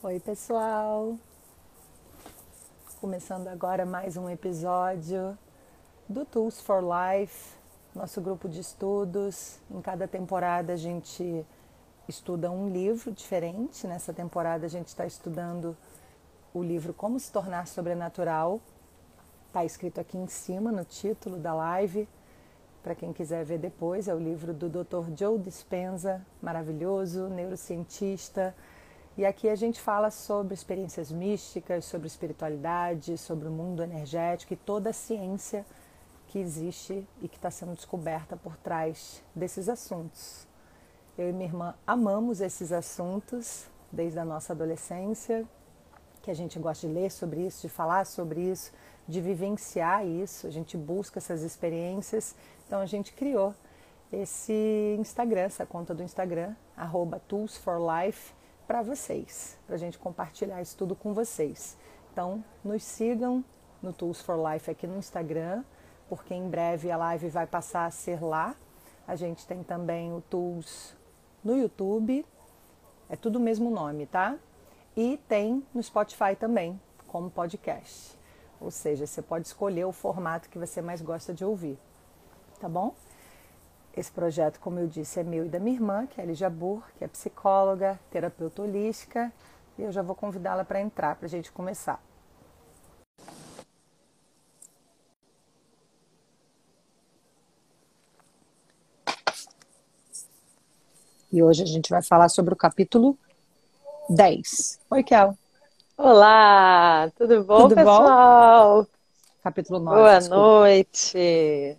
Oi, pessoal! Começando agora mais um episódio do Tools for Life, nosso grupo de estudos. Em cada temporada a gente estuda um livro diferente. Nessa temporada a gente está estudando o livro Como se tornar sobrenatural. Está escrito aqui em cima no título da live. Para quem quiser ver depois, é o livro do Dr. Joe Dispenza, maravilhoso, neurocientista e aqui a gente fala sobre experiências místicas, sobre espiritualidade, sobre o mundo energético e toda a ciência que existe e que está sendo descoberta por trás desses assuntos. Eu e minha irmã amamos esses assuntos desde a nossa adolescência, que a gente gosta de ler sobre isso, de falar sobre isso, de vivenciar isso, a gente busca essas experiências. Então a gente criou esse Instagram, essa conta do Instagram, arroba Tools for Life, para vocês, para a gente compartilhar isso tudo com vocês. Então, nos sigam no Tools for Life aqui no Instagram, porque em breve a live vai passar a ser lá. A gente tem também o Tools no YouTube, é tudo o mesmo nome, tá? E tem no Spotify também, como podcast. Ou seja, você pode escolher o formato que você mais gosta de ouvir, tá bom? Esse projeto, como eu disse, é meu e da minha irmã, que é a Lígia Burr, que é psicóloga, terapeuta holística, e eu já vou convidá-la para entrar, para a gente começar. E hoje a gente vai falar sobre o capítulo 10. Oi, Kel. Olá, tudo bom, tudo pessoal? Bom? Capítulo 9. Boa desculpa. noite.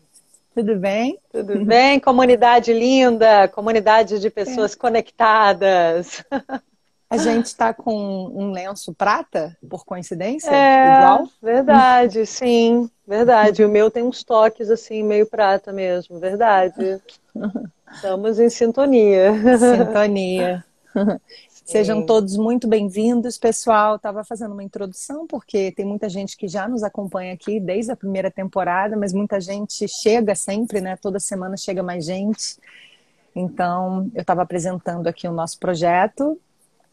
Tudo bem? Tudo bem, comunidade linda, comunidade de pessoas é. conectadas. A gente está com um lenço prata, por coincidência? É, igual? Verdade, sim, verdade. O meu tem uns toques assim, meio prata mesmo, verdade. Estamos em sintonia. Sintonia. Sejam todos muito bem-vindos, pessoal. Estava fazendo uma introdução porque tem muita gente que já nos acompanha aqui desde a primeira temporada, mas muita gente chega sempre, né? Toda semana chega mais gente. Então, eu estava apresentando aqui o nosso projeto.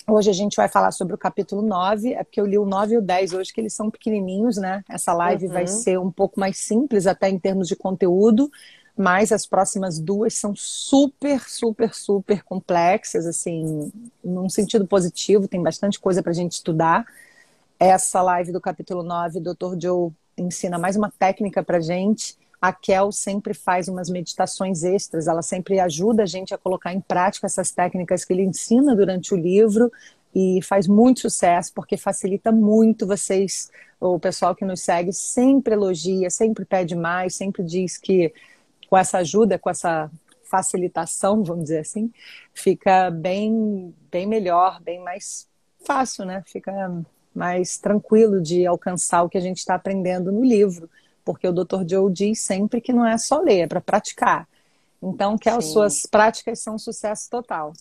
Hoje a gente vai falar sobre o capítulo 9, é porque eu li o 9 e o 10 hoje, que eles são pequenininhos, né? Essa live uhum. vai ser um pouco mais simples, até em termos de conteúdo, mas as próximas duas são super, super, super complexas, assim, num sentido positivo, tem bastante coisa para a gente estudar. Essa live do capítulo 9, o Dr. Joe ensina mais uma técnica para gente. A Kel sempre faz umas meditações extras, ela sempre ajuda a gente a colocar em prática essas técnicas que ele ensina durante o livro e faz muito sucesso porque facilita muito vocês, o pessoal que nos segue sempre elogia, sempre pede mais, sempre diz que com essa ajuda, com essa facilitação, vamos dizer assim, fica bem, bem melhor, bem mais fácil, né? Fica mais tranquilo de alcançar o que a gente está aprendendo no livro, porque o Dr. Joe diz sempre que não é só ler, é para praticar. Então, que as suas práticas são um sucesso total.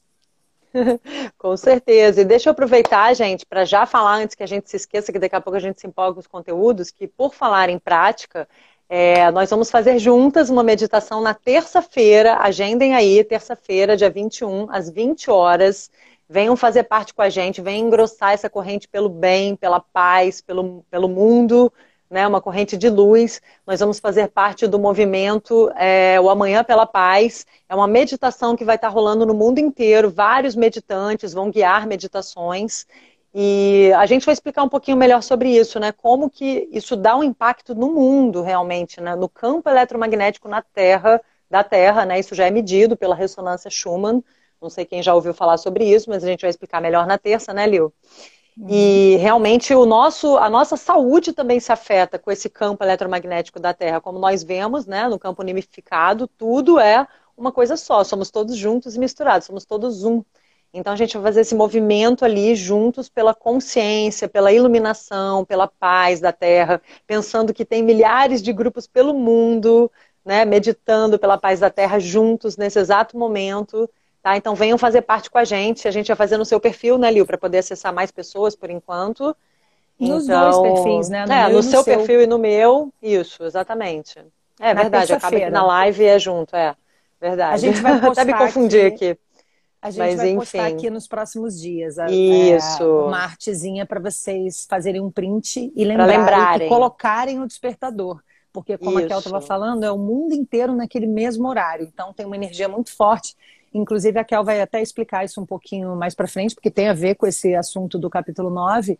Com certeza. E deixa eu aproveitar, gente, para já falar antes que a gente se esqueça, que daqui a pouco a gente se empolga com os conteúdos, que por falar em prática, é, nós vamos fazer juntas uma meditação na terça-feira. Agendem aí, terça-feira, dia 21, às 20 horas. Venham fazer parte com a gente, venham engrossar essa corrente pelo bem, pela paz, pelo, pelo mundo, né? uma corrente de luz. Nós vamos fazer parte do movimento é, O Amanhã pela Paz. É uma meditação que vai estar rolando no mundo inteiro. Vários meditantes vão guiar meditações. E a gente vai explicar um pouquinho melhor sobre isso, né? Como que isso dá um impacto no mundo realmente, né? No campo eletromagnético na Terra, da Terra, né? Isso já é medido pela ressonância Schumann. Não sei quem já ouviu falar sobre isso, mas a gente vai explicar melhor na terça, né, Lil? Uhum. E realmente o nosso, a nossa saúde também se afeta com esse campo eletromagnético da Terra. Como nós vemos, né, no campo unificado, tudo é uma coisa só. Somos todos juntos e misturados, somos todos um. Então a gente vai fazer esse movimento ali juntos pela consciência, pela iluminação, pela paz da Terra, pensando que tem milhares de grupos pelo mundo, né, meditando pela paz da Terra juntos nesse exato momento. Tá? Então venham fazer parte com a gente. A gente vai fazer no seu perfil, né, Lil, para poder acessar mais pessoas por enquanto. Nos então, dois perfis, né? No, é, no seu, seu, perfil e no meu. Isso, exatamente. É na verdade, acaba que na live é junto, é. Verdade. A gente vai postar Até me confundir aqui. aqui. A gente Mas, vai enfim. postar aqui nos próximos dias. a- Isso. é, uma artezinha para vocês fazerem um print e lembrarem, lembrarem. e colocarem o despertador. Porque, como a Kel Isso. estava falando, é o mundo inteiro naquele mesmo horário. Então, tem uma energia muito forte. Inclusive, a Kel vai até explicar isso um pouquinho mais para frente, porque tem a ver com esse assunto do capítulo 9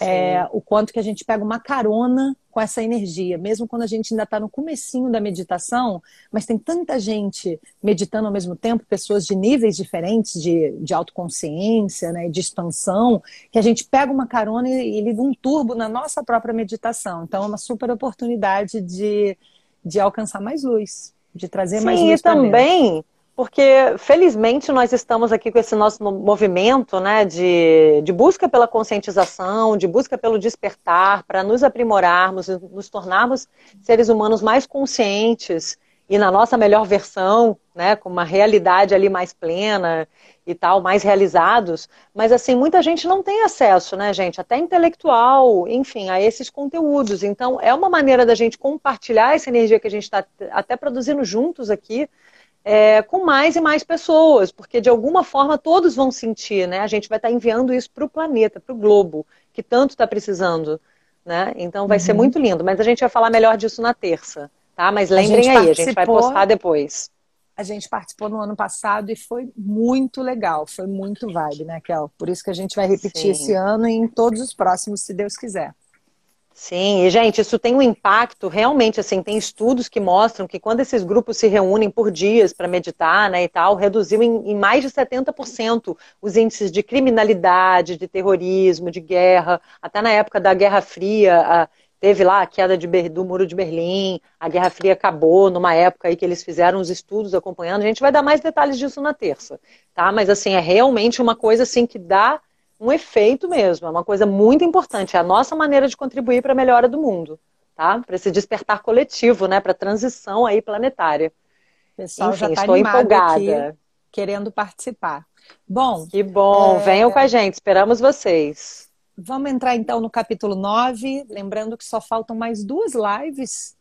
é, o quanto que a gente pega uma carona com essa energia, mesmo quando a gente ainda está no comecinho da meditação, mas tem tanta gente meditando ao mesmo tempo, pessoas de níveis diferentes de, de autoconsciência, né, de expansão, que a gente pega uma carona e, e liga um turbo na nossa própria meditação. Então é uma super oportunidade de, de alcançar mais luz, de trazer mais Sim, luz e pra dentro. Porque felizmente nós estamos aqui com esse nosso mo- movimento né, de, de busca pela conscientização, de busca pelo despertar, para nos aprimorarmos, nos tornarmos seres humanos mais conscientes e na nossa melhor versão, né, com uma realidade ali mais plena e tal, mais realizados. Mas assim, muita gente não tem acesso, né, gente, até intelectual, enfim, a esses conteúdos. Então, é uma maneira da gente compartilhar essa energia que a gente está até produzindo juntos aqui é, com mais e mais pessoas, porque de alguma forma todos vão sentir, né? A gente vai estar enviando isso para o planeta, para o globo, que tanto está precisando, né? Então vai ser Uhum. muito lindo, mas a gente vai falar melhor disso na terça, tá? Mas A lembrem gente aí, a gente vai postar depois. A gente participou no ano passado e foi muito legal, foi muito vibe, né, Kel? Por isso que a gente vai repetir Sim. esse ano e em todos os próximos, se Deus quiser. Sim, e gente, isso tem um impacto realmente, assim, tem estudos que mostram que quando esses grupos se reúnem por dias para meditar, né, e tal, reduziu em, em mais de 70% os índices de criminalidade, de terrorismo, de guerra, até na época da Guerra Fria, a- teve lá a queda de do Muro de Berlim, a Guerra Fria acabou numa época aí que eles fizeram os estudos acompanhando, a gente vai dar mais detalhes disso na terça, tá? Mas assim, é realmente uma coisa assim que dá um efeito mesmo, é uma coisa muito importante, é a nossa maneira de contribuir para a melhora do mundo, tá? Para esse despertar coletivo, né? Para a transição aí planetária. Pessoal já Enfim, está estou animado empolgada. aqui, querendo participar. Bom, Que bom, É. venham com a gente, esperamos vocês. vamos entrar então no capítulo 9, lembrando que só faltam mais duas lives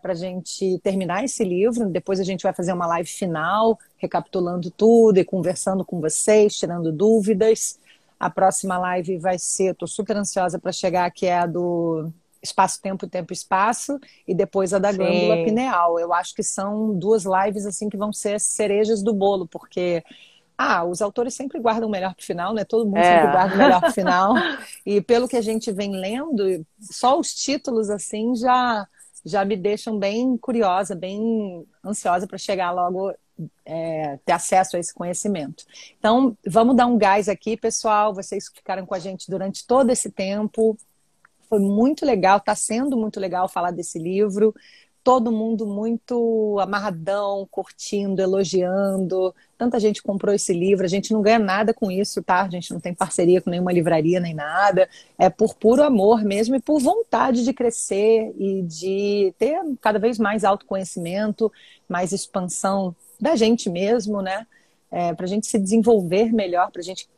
para a gente terminar esse livro. Depois a gente vai fazer uma live final, recapitulando tudo e conversando com vocês, tirando dúvidas. A próxima live vai ser, estou super ansiosa para chegar, que é a do espaço-tempo, tempo-espaço, e depois a da Sim. glândula pineal. Eu acho que são duas lives assim que vão ser as cerejas do bolo, porque ah, os autores sempre guardam o melhor para o final, né? Todo mundo É. sempre guarda o melhor para o final. E pelo que a gente vem lendo, só os títulos assim já já me deixam bem curiosa, bem ansiosa para chegar logo é, ter acesso a esse conhecimento. Então, vamos dar um gás aqui, pessoal. Vocês ficaram com a gente durante todo esse tempo. Foi muito legal, está sendo muito legal falar desse livro. Todo mundo muito amarradão, curtindo, elogiando. Tanta gente comprou esse livro. A gente não ganha nada com isso, tá? A gente não tem parceria com nenhuma livraria nem nada. É por puro amor mesmo e por vontade de crescer e de ter cada vez mais autoconhecimento, mais expansão da gente mesmo, né? É, para a gente se desenvolver melhor, para a gente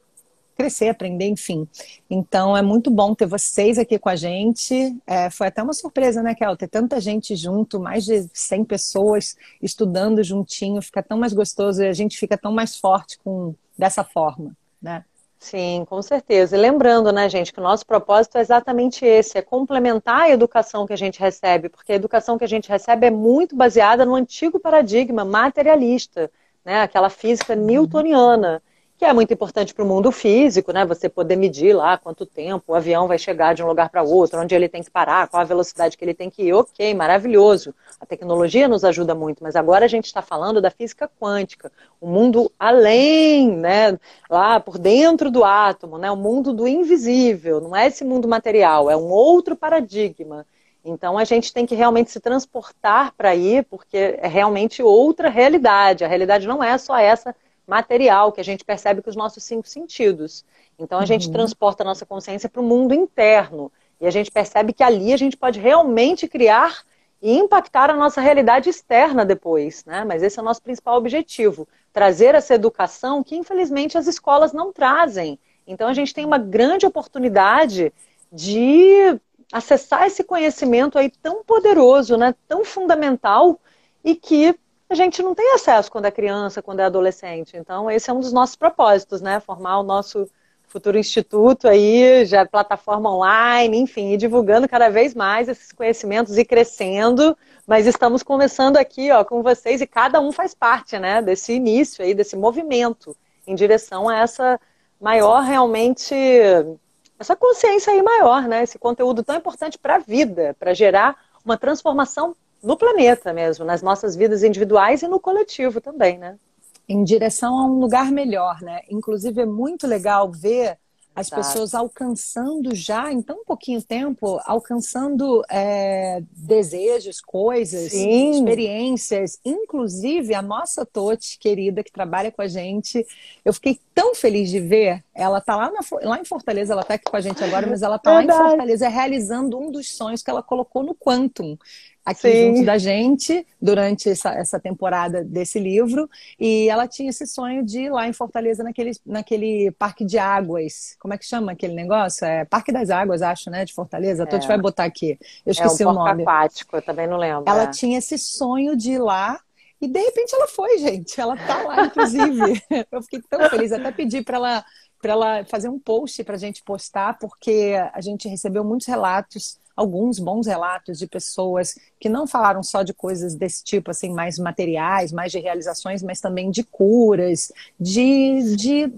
crescer, aprender, enfim. Então é muito bom ter vocês aqui com a gente. É, foi até uma surpresa, né, Kel? Ter tanta gente junto, mais de 100 pessoas estudando juntinho, fica tão mais gostoso e a gente fica tão mais forte com dessa forma, né? Sim, com certeza. E lembrando, né, gente, que o nosso propósito é exatamente esse, é complementar a educação que a gente recebe, porque a educação que a gente recebe é muito baseada no antigo paradigma materialista, né, aquela física newtoniana, que é muito importante para o mundo físico, né, você poder medir lá quanto tempo o avião vai chegar de um lugar para outro, onde ele tem que parar, qual a velocidade que ele tem que ir, ok, maravilhoso. A tecnologia nos ajuda muito, mas agora a gente está falando da física quântica, o mundo além, né, lá por dentro do átomo, né, o mundo do invisível, não é esse mundo material, é um outro paradigma. Então a gente tem que realmente se transportar para aí, porque é realmente outra realidade. A realidade não é só essa material que a gente percebe com os nossos cinco sentidos. Então a gente Uhum. transporta a nossa consciência para o mundo interno e a gente percebe que ali a gente pode realmente criar e impactar a nossa realidade externa depois, né? Mas esse é o nosso principal objetivo, trazer essa educação que infelizmente as escolas não trazem. Então a gente tem uma grande oportunidade de acessar esse conhecimento aí tão poderoso, né? Tão fundamental e que a gente não tem acesso quando é criança, quando é adolescente. Então, esse é um dos nossos propósitos, né? Formar o nosso futuro instituto aí, já plataforma online, enfim, e divulgando cada vez mais esses conhecimentos e crescendo. Mas estamos conversando aqui, ó, com vocês e cada um faz parte, né, desse início aí, desse movimento em direção a essa maior realmente essa consciência aí maior, né? Esse conteúdo tão importante para a vida, para gerar uma transformação no planeta mesmo, nas nossas vidas individuais e no coletivo também, né? Em direção a um lugar melhor, né? Inclusive é muito legal ver as Exato. pessoas alcançando já em tão pouquinho tempo, alcançando é, desejos, coisas, Sim. experiências, inclusive a nossa Tote querida que trabalha com a gente. Eu fiquei tão feliz de ver. Ela está lá, lá em Fortaleza, ela está aqui com a gente agora, mas ela está lá em Fortaleza realizando um dos sonhos que ela colocou no Quantum aqui Sim. junto da gente durante essa, essa temporada desse livro. E ela tinha esse sonho de ir lá em Fortaleza, naquele, naquele parque de águas. Como é que chama aquele negócio? É Parque das Águas, acho, né? De Fortaleza. É. A gente vai botar aqui. Eu esqueci é um o nome. aquático, eu também não lembro. Ela é. tinha esse sonho de ir lá. E de repente ela foi, gente. Ela tá lá, inclusive. eu fiquei tão feliz. Até pedi para ela para ela fazer um post para a gente postar, porque a gente recebeu muitos relatos alguns bons relatos de pessoas que não falaram só de coisas desse tipo, assim, mais materiais, mais de realizações, mas também de curas, de, de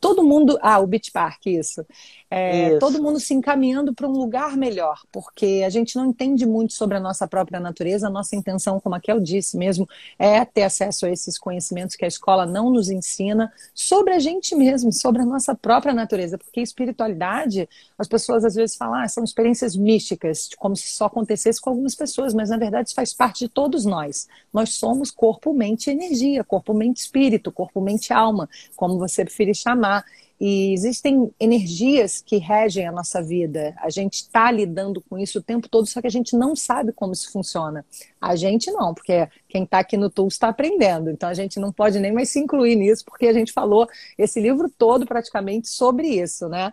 todo mundo. Ah, o Beach Park, isso. É, isso. Todo mundo se encaminhando para um lugar melhor, porque a gente não entende muito sobre a nossa própria natureza. A nossa intenção, como a Kel disse mesmo, é ter acesso a esses conhecimentos que a escola não nos ensina sobre a gente mesmo, sobre a nossa própria natureza. Porque espiritualidade, as pessoas às vezes falam, ah, são experiências místicas, como se só acontecesse com algumas pessoas, mas na verdade isso faz parte de todos nós. Nós somos corpo, mente e energia, corpo, mente, espírito, corpo, mente, alma, como você preferir chamar. E existem energias que regem a nossa vida. A gente está lidando com isso o tempo todo, só que a gente não sabe como isso funciona. A gente não, porque quem está aqui no Tools está aprendendo. Então a gente não pode nem mais se incluir nisso, porque a gente falou esse livro todo praticamente sobre isso, né?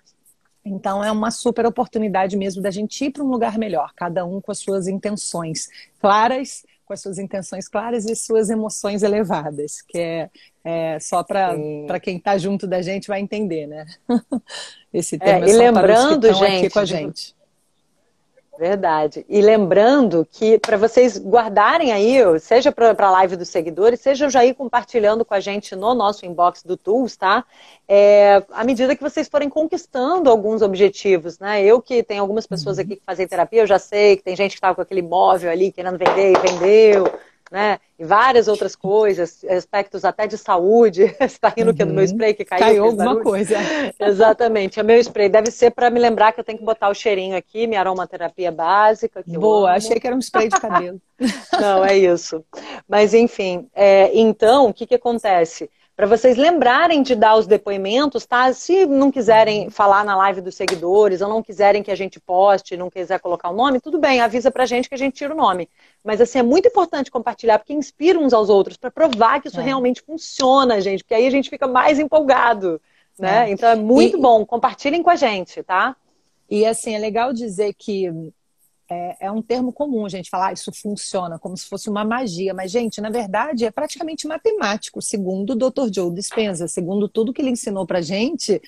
Então é uma super oportunidade mesmo da gente ir para um lugar melhor, cada um com as suas intenções claras com as suas intenções claras e suas emoções elevadas, que é, é só para quem está junto da gente vai entender, né? Esse tema é, e lembrando, gente, com a gente. Verdade. E lembrando que para vocês guardarem aí, seja para a live dos seguidores, seja já ir compartilhando com a gente no nosso inbox do Tools, tá? É, à medida que vocês forem conquistando alguns objetivos, né? Eu que tenho algumas pessoas uhum. aqui que fazem terapia, eu já sei que tem gente que estava com aquele imóvel ali querendo vender e vendeu né? E várias outras coisas, aspectos até de saúde. Você está rindo uhum. que do meu uhum. spray que caiu? Caiu alguma coisa. Exatamente. É meu spray. Deve ser para me lembrar que eu tenho que botar o cheirinho aqui, minha aromaterapia básica. Boa, achei que era um spray de cabelo. Não, é isso. Mas enfim, é, então, o que, que acontece? Para vocês lembrarem de dar os depoimentos, tá? Se não quiserem falar na live dos seguidores, ou não quiserem que a gente poste, não quiser colocar o nome, tudo bem, avisa pra gente que a gente tira o nome. Mas assim, é muito importante compartilhar, porque inspira uns aos outros, para provar que isso é. realmente funciona, gente, porque aí a gente fica mais empolgado, né? É. Então é muito e... bom, compartilhem com a gente, tá? E assim, é legal dizer que é, é, um termo comum a gente falar ah, isso funciona como se fosse uma magia, mas gente, na verdade é praticamente matemático, segundo o Dr. Joe Dispenza, segundo tudo que ele ensinou pra gente,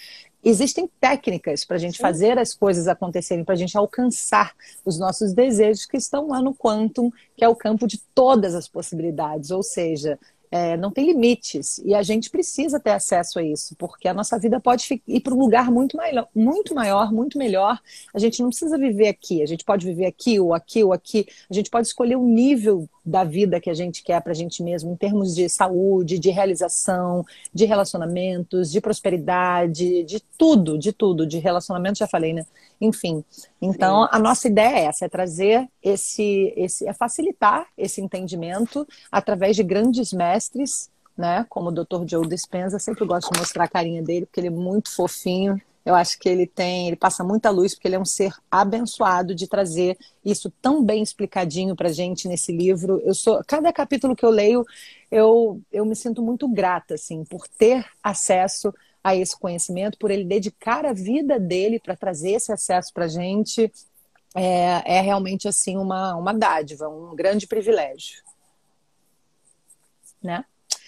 existem técnicas para a gente fazer as coisas acontecerem, para a gente alcançar os nossos desejos que estão lá no quantum, que é o campo de todas as possibilidades, ou seja, é, não tem limites e a gente precisa ter acesso a isso, porque a nossa vida pode ir para um lugar muito maior, muito maior, muito melhor. A gente não precisa viver aqui, a gente pode viver aqui ou aqui ou aqui. A gente pode escolher o nível da vida que a gente quer para a gente mesmo, em termos de saúde, de realização, de relacionamentos, de prosperidade, de tudo, de tudo, de relacionamento, já falei, né? Enfim. Então, a nossa ideia é essa, é trazer esse, esse, é facilitar esse entendimento através de grandes mestres, né? Como o Dr. Joe Dispenza, sempre gosto de mostrar a carinha dele, porque ele é muito fofinho, eu acho que ele tem, ele passa muita luz porque ele é um ser abençoado de trazer isso tão bem explicadinho para gente nesse livro. Eu sou, cada capítulo que eu leio, eu, eu me sinto muito grata assim por ter acesso a esse conhecimento, por ele dedicar a vida dele para trazer esse acesso para gente. É, é realmente assim uma, uma dádiva, um grande privilégio. né?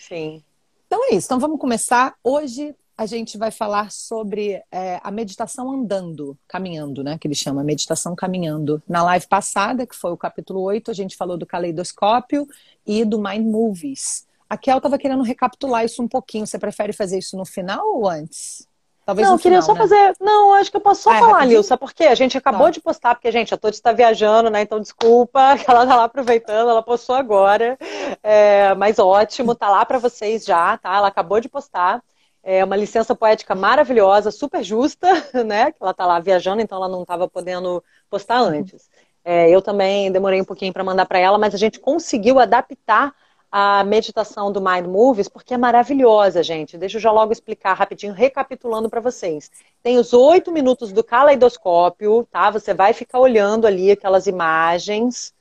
Sim. Então é isso. Então vamos começar. Hoje a gente vai falar sobre é, a meditação andando, caminhando, né? Que ele chama meditação caminhando. Na live passada, que foi o capítulo 8, a gente falou do caleidoscópio e do Mind Movies. A Kel estava querendo recapitular isso um pouquinho. Você prefere fazer isso no final ou antes? Talvez não, eu queria final, só né? fazer. Não, acho que eu posso só ah, é falar, é Sabe por quê? A gente acabou tá. de postar, porque, gente, a Todd está viajando, né? Então, desculpa, que ela tá lá aproveitando, ela postou agora. É, mas ótimo, tá lá para vocês já, tá? Ela acabou de postar. É uma licença poética maravilhosa, super justa, né? Que ela tá lá viajando, então ela não estava podendo postar antes. É, eu também demorei um pouquinho para mandar para ela, mas a gente conseguiu adaptar a meditação do Mind Movies, porque é maravilhosa, gente. Deixa eu já logo explicar rapidinho, recapitulando para vocês. Tem os oito minutos do caleidoscópio, tá? Você vai ficar olhando ali aquelas imagens,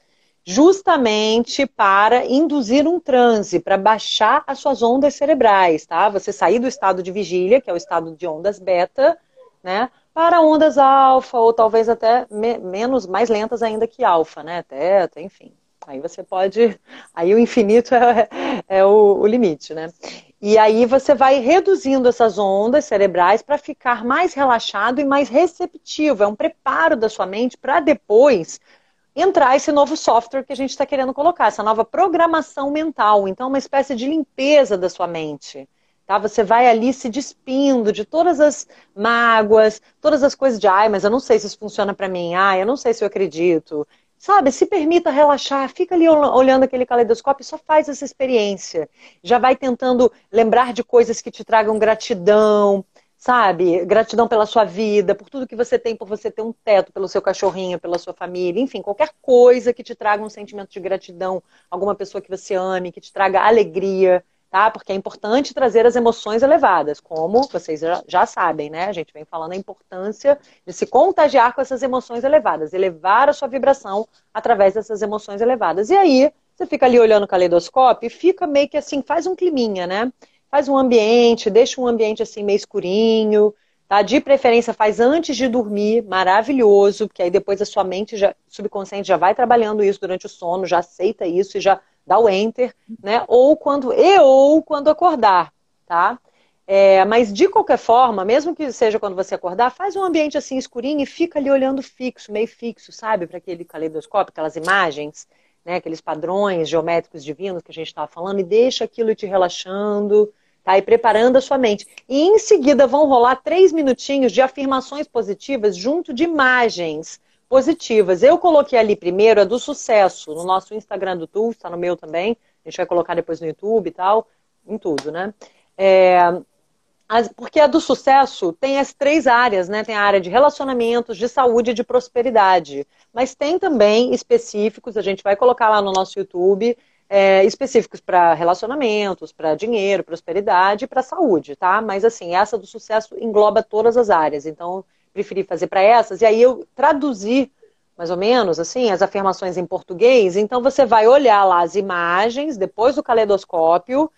justamente para induzir um transe, para baixar as suas ondas cerebrais, tá? Você sair do estado de vigília, que é o estado de ondas beta, né? Para ondas alfa, ou talvez até me menos, mais lentas ainda que alfa, né? Teta, enfim. Aí você pode. Aí o infinito é, é o, o, limite, né? E aí você vai reduzindo essas ondas cerebrais para ficar mais relaxado e mais receptivo. É um preparo da sua mente para depois entrar esse novo software que a gente está querendo colocar, essa nova programação mental. Então, uma espécie de limpeza da sua mente. Tá? Você vai ali se despindo de todas as mágoas, todas as coisas de, ai, mas eu não sei se isso funciona para mim, ai, eu não sei se eu acredito, Sabe, se permita relaxar, fica ali olhando aquele caleidoscópio só faz essa experiência. Já vai tentando lembrar de coisas que te tragam gratidão, sabe? Gratidão pela sua vida, por tudo que você tem, por você ter um teto, pelo seu cachorrinho, pela sua família, enfim, qualquer coisa que te traga um sentimento de gratidão, alguma pessoa que você ame, que te traga alegria tá? Porque é importante trazer as emoções elevadas, como vocês já, já, sabem, né? A gente vem falando a importância de se contagiar com essas emoções elevadas, elevar a sua vibração através dessas emoções elevadas. E aí, você fica ali olhando o caleidoscópio e fica meio que assim, faz um climinha, né? Faz um ambiente, deixa um ambiente assim meio escurinho, tá? De preferência faz antes de dormir, maravilhoso, porque aí depois a sua mente já, subconsciente já vai trabalhando isso durante o sono, já aceita isso e já dá o enter, né? Ou quando e ou quando acordar, tá? É, mas de qualquer forma, mesmo que seja quando você acordar, faz um ambiente assim escurinho e fica ali olhando fixo, meio fixo, sabe, para aquele caleidoscópio, aquelas imagens, né, aqueles padrões geométricos divinos que a gente estava falando, e deixa aquilo te relaxando, tá? E preparando a sua mente. E em seguida vão rolar três minutinhos de afirmações positivas junto de imagens positivas. Eu coloquei ali primeiro a do sucesso, no nosso Instagram do Tu, está no meu também. A gente vai colocar depois no YouTube e tal, em tudo, né? É, porque a do sucesso tem as três áreas, né? Tem a área de relacionamentos, de saúde e de prosperidade. Mas tem também específicos, a gente vai colocar lá no nosso YouTube, é, específicos para relacionamentos, para dinheiro, prosperidade e para saúde, tá? Mas assim, essa do sucesso engloba todas as áreas. Então, preferi fazer para essas, e aí eu traduzi mais ou menos assim as afirmações em português. Então você vai olhar lá as imagens, depois do caleidoscópio,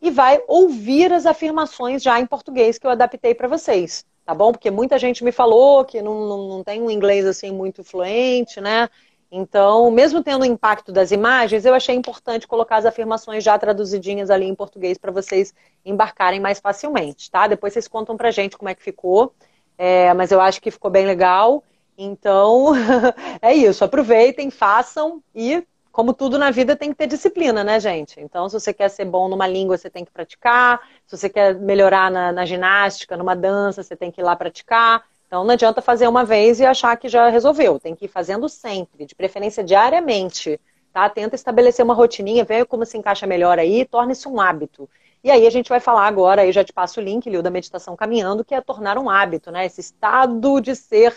e vai ouvir as afirmações já em português que eu adaptei para vocês, tá bom? Porque muita gente me falou que não, não, não tem um inglês assim muito fluente, né? Então, mesmo tendo o impacto das imagens, eu achei importante colocar as afirmações já traduzidinhas ali em português para vocês embarcarem mais facilmente, tá? Depois vocês contam pra gente como é que ficou. É, mas eu acho que ficou bem legal. Então, é isso. Aproveitem, façam e, como tudo na vida, tem que ter disciplina, né, gente? Então, se você quer ser bom numa língua, você tem que praticar. Se você quer melhorar na, na ginástica, numa dança, você tem que ir lá praticar. Então, não adianta fazer uma vez e achar que já resolveu. Tem que ir fazendo sempre, de preferência diariamente. Tá? Tenta estabelecer uma rotininha, vê como se encaixa melhor aí, torne-se um hábito. E aí a gente vai falar agora, aí já te passo o link, Lil, da meditação caminhando, que é tornar um hábito, né? Esse estado de ser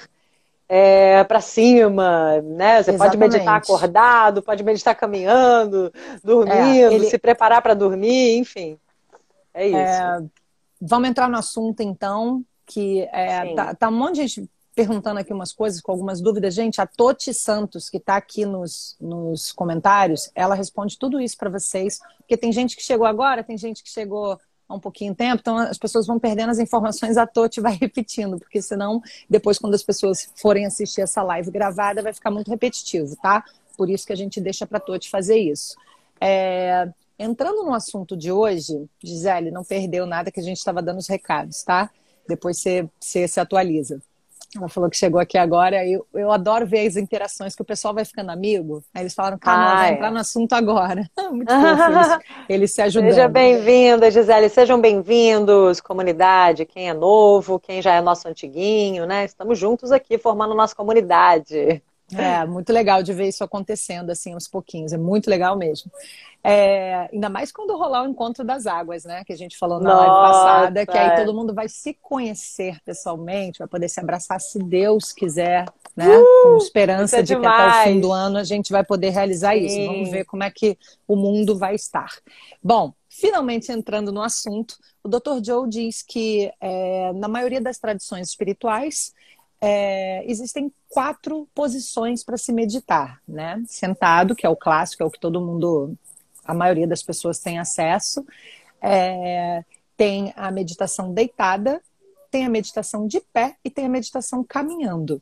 é, para cima, né? Você Exatamente. pode meditar acordado, pode meditar caminhando, dormindo, é, ele... se preparar para dormir, enfim. É isso. É, vamos entrar no assunto então, que é, tá, tá um monte de gente perguntando aqui umas coisas com algumas dúvidas. Gente, a Toti Santos, que está aqui nos, nos comentários, ela responde tudo isso para vocês. Porque tem gente que chegou agora, tem gente que chegou há um pouquinho tempo, então as pessoas vão perdendo as informações, a Toti vai repetindo, porque senão, depois, quando as pessoas forem assistir essa live gravada, vai ficar muito repetitivo, tá? Por isso que a gente deixa para a Toti fazer isso. É... entrando no assunto de hoje, Gisele, não perdeu nada que a gente estava dando os recados, tá? Depois você, você se atualiza. Ela falou que chegou aqui agora. Eu, eu adoro ver as interações que o pessoal vai ficando amigo. Aí eles falaram, calma, ah, vai é. entrar no assunto agora. Muito fofo, eles, eles se ajudando. Seja bem-vinda, Gisele. Sejam bem-vindos, comunidade. Quem é novo, quem já é nosso antiguinho, né? Estamos juntos aqui formando nossa comunidade. É, muito legal de ver isso acontecendo assim aos pouquinhos. É muito legal mesmo. É, ainda mais quando rolar o encontro das águas, né? Que a gente falou na Nossa, live passada, que aí todo mundo vai se conhecer pessoalmente, vai poder se abraçar se Deus quiser, né? Uh, Com esperança é de demais. que até o fim do ano a gente vai poder realizar Sim. isso. Vamos ver como é que o mundo vai estar. Bom, finalmente entrando no assunto, o Dr. Joe diz que é, na maioria das tradições espirituais é, existem quatro posições para se meditar, né? Sentado, que é o clássico, é o que todo mundo a maioria das pessoas tem acesso. É, tem a meditação deitada, tem a meditação de pé e tem a meditação caminhando.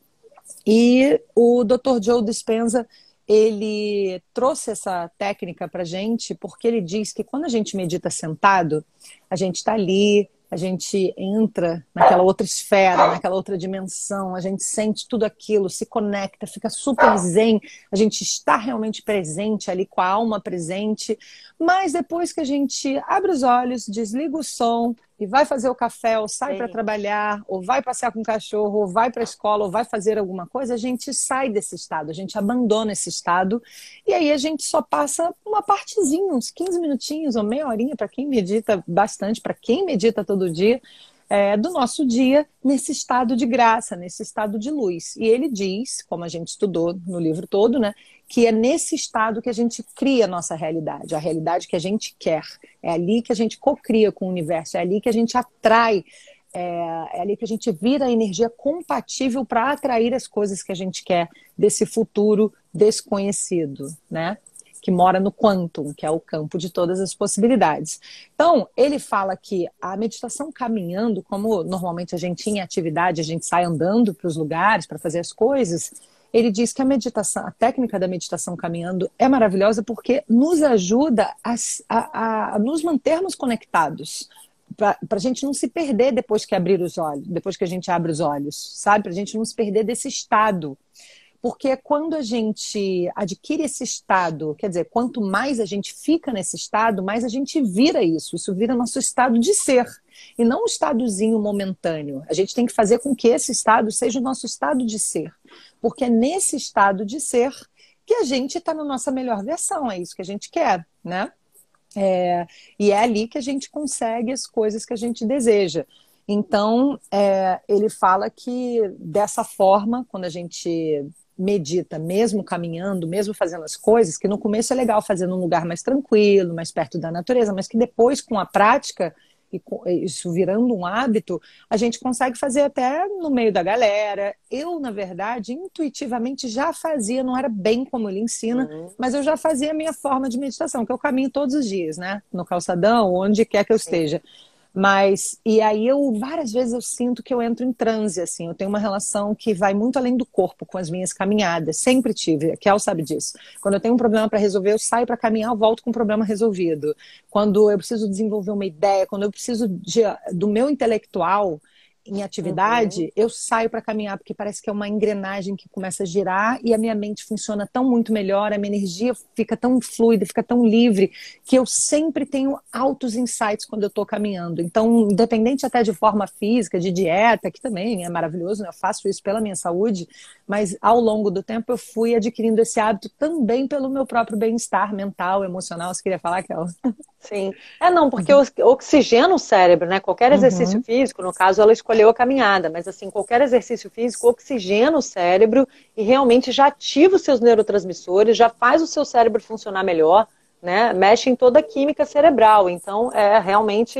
E o Dr. Joe Dispenza ele trouxe essa técnica para gente porque ele diz que quando a gente medita sentado, a gente está ali a gente entra naquela outra esfera, naquela outra dimensão, a gente sente tudo aquilo, se conecta, fica super zen, a gente está realmente presente ali com a alma presente, mas depois que a gente abre os olhos, desliga o som e vai fazer o café, ou sai para trabalhar, ou vai passear com o cachorro, ou vai para a escola, ou vai fazer alguma coisa, a gente sai desse estado, a gente abandona esse estado, e aí a gente só passa uma partezinha, uns 15 minutinhos ou meia horinha, para quem medita bastante, para quem medita todo dia, é, do nosso dia nesse estado de graça, nesse estado de luz. E ele diz, como a gente estudou no livro todo, né, que é nesse estado que a gente cria a nossa realidade, a realidade que a gente quer. É ali que a gente cocria com o universo, é ali que a gente atrai, é, é ali que a gente vira a energia compatível para atrair as coisas que a gente quer desse futuro desconhecido, né? que mora no quantum, que é o campo de todas as possibilidades. Então, ele fala que a meditação caminhando, como normalmente a gente em atividade, a gente sai andando para os lugares para fazer as coisas, ele diz que a meditação, a técnica da meditação caminhando é maravilhosa porque nos ajuda a, a, a nos mantermos conectados. Para a gente não se perder depois que abrir os olhos, depois que a gente abre os olhos, sabe? Para a gente não se perder desse estado. Porque quando a gente adquire esse estado, quer dizer, quanto mais a gente fica nesse estado, mais a gente vira isso. Isso vira nosso estado de ser. E não um estadozinho momentâneo. A gente tem que fazer com que esse estado seja o nosso estado de ser porque é nesse estado de ser que a gente está na nossa melhor versão, é isso que a gente quer, né? É, e é ali que a gente consegue as coisas que a gente deseja. Então, é, ele fala que dessa forma, quando a gente medita, mesmo caminhando, mesmo fazendo as coisas, que no começo é legal fazer num lugar mais tranquilo, mais perto da natureza, mas que depois, com a prática, e isso virando um hábito, a gente consegue fazer até no meio da galera. Eu, na verdade, intuitivamente já fazia, não era bem como ele ensina, uhum. mas eu já fazia a minha forma de meditação, que eu caminho todos os dias, né? No calçadão, onde quer que eu esteja. Mas, e aí eu, várias vezes eu sinto que eu entro em transe, assim, eu tenho uma relação que vai muito além do corpo com as minhas caminhadas, sempre tive, a Kel sabe disso. Quando eu tenho um problema para resolver, eu saio para caminhar, eu volto com o problema resolvido. Quando eu preciso desenvolver uma ideia, quando eu preciso de, do meu intelectual, em atividade, uhum. eu saio para caminhar, porque parece que é uma engrenagem que começa a girar e a minha mente funciona tão muito melhor, a minha energia fica tão fluida, fica tão livre, que eu sempre tenho altos insights quando eu estou caminhando. Então, independente até de forma física, de dieta, que também é maravilhoso, né? eu faço isso pela minha saúde, mas ao longo do tempo eu fui adquirindo esse hábito também pelo meu próprio bem-estar mental, emocional. Você queria falar, Kel? Sim. É, não, porque uhum. oxigena o cérebro, né? Qualquer exercício uhum. físico, no caso, ela escolheu a caminhada, mas assim, qualquer exercício físico oxigena o cérebro e realmente já ativa os seus neurotransmissores, já faz o seu cérebro funcionar melhor, né? Mexe em toda a química cerebral. Então, é realmente.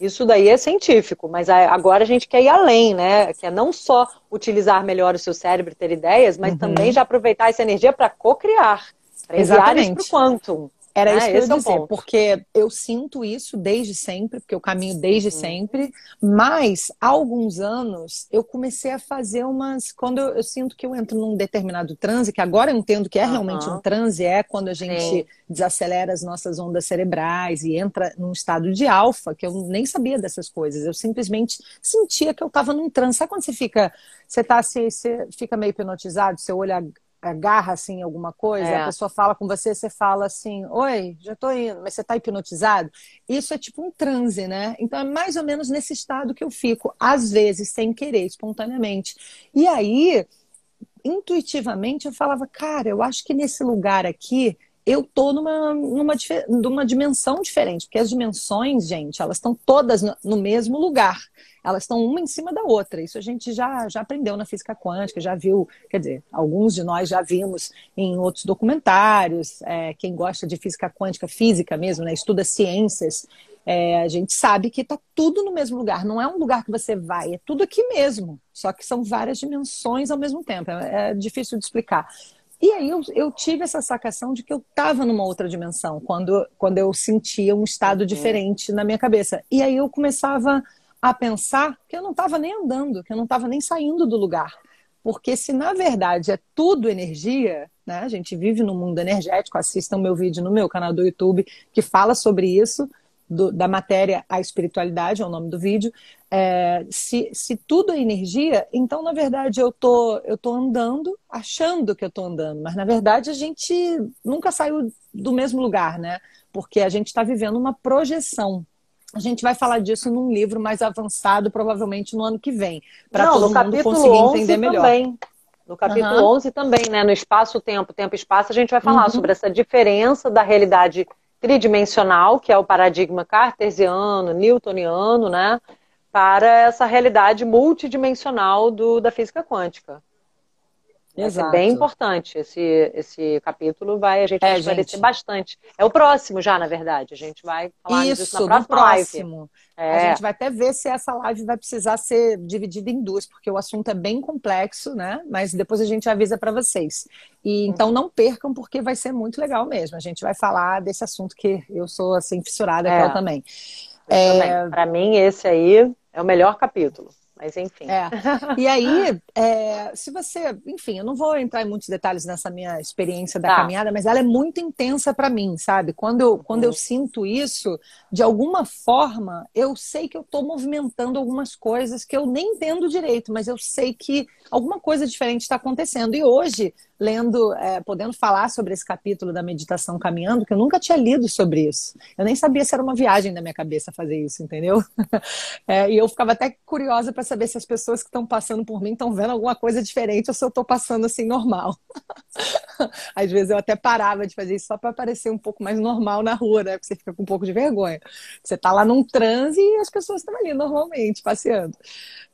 Isso daí é científico, mas agora a gente quer ir além, né? Que é não só utilizar melhor o seu cérebro, ter ideias, mas uhum. também já aproveitar essa energia para co-criar, para enviar isso para o quantum. Era né? isso que eu ia dizer, é porque eu sinto isso desde sempre, porque eu caminho desde sempre, mas há alguns anos eu comecei a fazer umas. Quando eu, eu, sinto que eu entro num determinado transe, que agora eu entendo que é uhum. realmente um transe, é quando a gente Sim. desacelera as nossas ondas cerebrais e entra num estado de alfa, que eu nem sabia dessas coisas, eu simplesmente sentia que eu estava num transe. Sabe quando você fica, você tá assim, você fica meio hipnotizado, seu olho agarra assim alguma coisa, é. a pessoa fala com você, você fala assim, oi, já tô indo, mas você tá hipnotizado. Isso é tipo um transe, né? Então é mais ou menos nesse estado que eu fico, às vezes, sem querer, espontaneamente. E aí, intuitivamente, eu falava, cara, eu acho que nesse lugar aqui eu tô numa, numa, numa dimensão diferente, porque as dimensões, gente, elas estão todas no mesmo lugar elas estão uma em cima da outra. Isso a gente já, já aprendeu na física quântica, já viu, quer dizer, alguns de nós já vimos em outros documentários. É, quem gosta de física quântica, física mesmo, né, estuda ciências, é, a gente sabe que está tudo no mesmo lugar. Não é um lugar que você vai, é tudo aqui mesmo. Só que são várias dimensões ao mesmo tempo. É, é difícil de explicar. E aí eu, eu, tive essa sacação de que eu estava numa outra dimensão, quando, quando eu sentia um estado uhum. diferente na minha cabeça. E aí eu começava a pensar que eu não estava nem andando, que eu não estava nem saindo do lugar. Porque se na verdade é tudo energia, né? A gente vive no mundo energético, assistam meu vídeo no meu canal do YouTube que fala sobre isso, do, da matéria à espiritualidade, é o nome do vídeo. É, se, se tudo é energia, então na verdade eu tô, eu tô andando, achando que eu tô andando, mas na verdade a gente nunca saiu do mesmo lugar, né? Porque a gente está vivendo uma projeção a gente vai falar disso num livro mais avançado, provavelmente no ano que vem, para todo mundo conseguir entender melhor. Também. No capítulo uhum. 11 também, né? No espaço-tempo, tempo-espaço, a gente vai falar uhum. sobre essa diferença da realidade tridimensional, que é o paradigma cartesiano, newtoniano, né? Para essa realidade multidimensional do, da física quântica. Exato. É bem importante esse, esse capítulo, vai, a gente é, vai esclarecer gente... bastante. É o próximo já, na verdade. A gente vai falar Isso, disso na próxima próximo. É. A gente vai até ver se essa live vai precisar ser dividida em duas, porque o assunto é bem complexo, né? Mas depois a gente avisa para vocês. E então não percam, porque vai ser muito legal mesmo. A gente vai falar desse assunto que eu sou assim fissurada é. também. É... Para mim esse aí é o melhor capítulo. Mas enfim. É. E aí, é, se você, enfim, eu não vou entrar em muitos detalhes nessa minha experiência da tá. caminhada, mas ela é muito intensa para mim, sabe? Quando eu, quando eu uhum. sinto isso, de alguma forma, eu sei que eu estou movimentando algumas coisas que eu nem entendo direito, mas eu sei que alguma coisa diferente está acontecendo. E hoje, lendo, é, podendo falar sobre esse capítulo da meditação caminhando, que eu nunca tinha lido sobre isso. Eu nem sabia se era uma viagem da minha cabeça fazer isso, entendeu? É, e eu ficava até curiosa para saber se as pessoas que estão passando por mim estão vendo alguma coisa diferente ou se eu estou passando assim normal. Às vezes eu até parava de fazer isso só para parecer um pouco mais normal na rua, né? Porque você fica com um pouco de vergonha. Você está lá num transe e as pessoas estão ali normalmente passeando.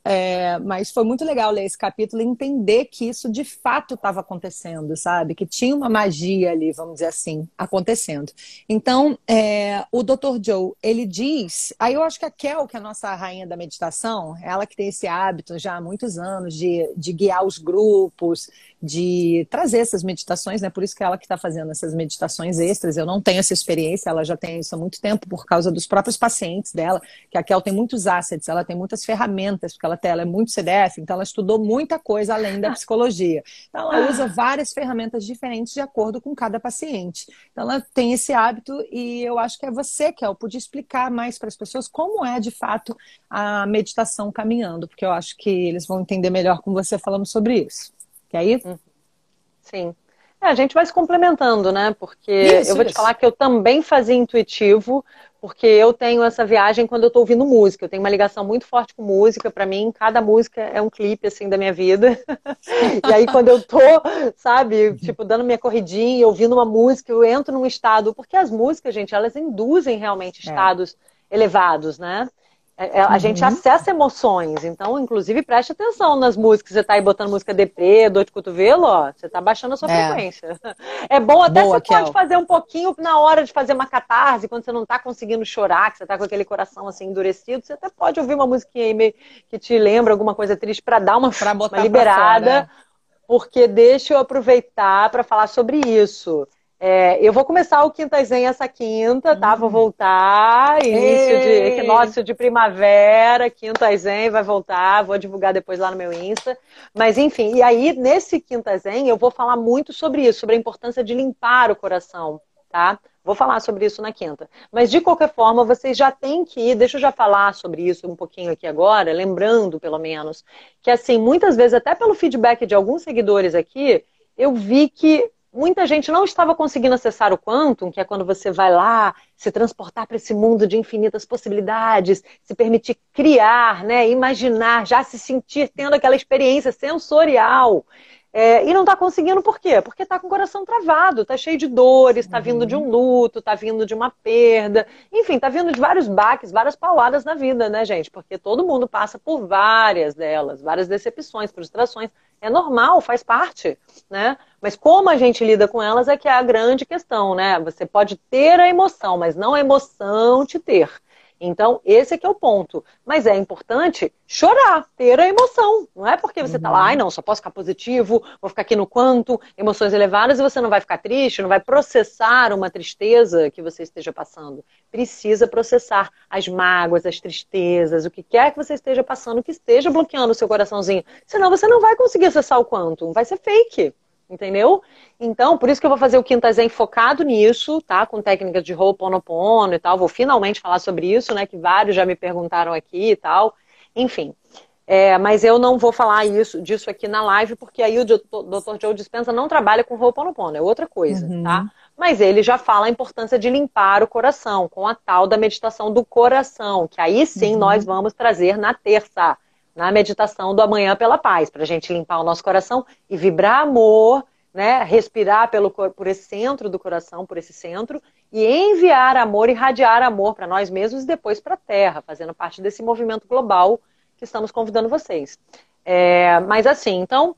É, mas foi muito legal ler esse capítulo e entender que isso de fato estava acontecendo, sabe? Que tinha uma magia ali, vamos dizer assim, acontecendo. Então, é, o Dr. Joe, ele diz. Aí eu acho que a Kel, que é a nossa rainha da meditação, ela que tem esse hábito já há muitos anos de, de guiar os grupos, de trazer essas meditações, né? Por isso que ela que está fazendo essas meditações extras. Eu não tenho essa experiência, ela já tem isso há muito tempo por causa dos próprios pacientes dela, que a Kel tem muitos assets, ela tem muitas ferramentas, porque ela, tem, ela é muito CDF, então ela estudou muita coisa além da psicologia. Então ela usa várias ferramentas diferentes de acordo com cada paciente. Então ela tem esse hábito e eu acho que é você, Kel, podia explicar mais para as pessoas como é de fato a meditação caminhando, porque eu acho que eles vão entender melhor com você falando sobre isso. Quer ir? Uhum. Sim. É, a gente vai se complementando, né? Porque isso, eu vou isso. te falar que eu também fazia intuitivo, porque eu tenho essa viagem quando eu tô ouvindo música. Eu tenho uma ligação muito forte com música. Para mim, cada música é um clipe, assim, da minha vida. e aí, quando eu tô, sabe, tipo, dando minha corridinha, ouvindo uma música, eu entro num estado. Porque as músicas, gente, elas induzem realmente é. estados é. elevados, né? É, é, a uhum. gente acessa emoções, então, inclusive, preste atenção nas músicas. Você tá aí botando música deprê, dor de cotovelo, ó, você tá baixando a sua é. frequência. É bom até Boa, você Kel. pode fazer um pouquinho na hora de fazer uma catarse, quando você não tá conseguindo chorar, que você tá com aquele coração assim endurecido, você até pode ouvir uma musiquinha aí meio, que te lembra alguma coisa triste para dar uma, pra uma liberada, fora, porque deixa eu aproveitar para falar sobre isso. É, eu vou começar o Quinta Zen essa quinta, tá? Hum. Vou voltar, início de equinócio de primavera, Quinta Zen vai voltar, vou divulgar depois lá no meu Insta. Mas enfim, e aí nesse Quinta Zen eu vou falar muito sobre isso, sobre a importância de limpar o coração, tá? Vou falar sobre isso na quinta. Mas de qualquer forma, vocês já têm que ir, deixa eu já falar sobre isso um pouquinho aqui agora, lembrando pelo menos, que assim, muitas vezes, até pelo feedback de alguns seguidores aqui, eu vi que muita gente não estava conseguindo acessar o quantum, que é quando você vai lá se transportar para esse mundo de infinitas possibilidades, se permitir criar, né, imaginar, já se sentir tendo aquela experiência sensorial. É, e não está conseguindo por quê? Porque está com o coração travado, está cheio de dores, está uhum. vindo de um luto, está vindo de uma perda, enfim, está vindo de vários baques, várias pauladas na vida, né, gente? Porque todo mundo passa por várias delas, várias decepções, frustrações. É normal, faz parte, né? Mas como a gente lida com elas é que é a grande questão, né? Você pode ter a emoção, mas não a emoção te ter. Então, esse é que é o ponto. Mas é importante chorar, ter a emoção. Não é porque você está lá, uhum. ai não, só posso ficar positivo, vou ficar aqui no quanto, emoções elevadas, e você não vai ficar triste, não vai processar uma tristeza que você esteja passando. Precisa processar as mágoas, as tristezas, o que quer que você esteja passando, que esteja bloqueando o seu coraçãozinho. Senão você não vai conseguir acessar o quanto, vai ser fake entendeu? Então, por isso que eu vou fazer o Quinta Zen focado nisso, tá? Com técnicas de Ho'oponopono e tal. Vou finalmente falar sobre isso, né? Que vários já me perguntaram aqui e tal. Enfim. É, mas eu não vou falar isso, disso aqui na live, porque aí o Dr. Joe Dispenza não trabalha com Ho'oponopono, é outra coisa, uhum. tá? Mas ele já fala a importância de limpar o coração, com a tal da meditação do coração, que aí sim uhum. nós vamos trazer na terça, na meditação do amanhã pela paz, para a gente limpar o nosso coração e vibrar amor, né? Respirar pelo, por esse centro do coração, por esse centro, e enviar amor, irradiar amor para nós mesmos e depois para a Terra, fazendo parte desse movimento global que estamos convidando vocês. É, mas assim, então,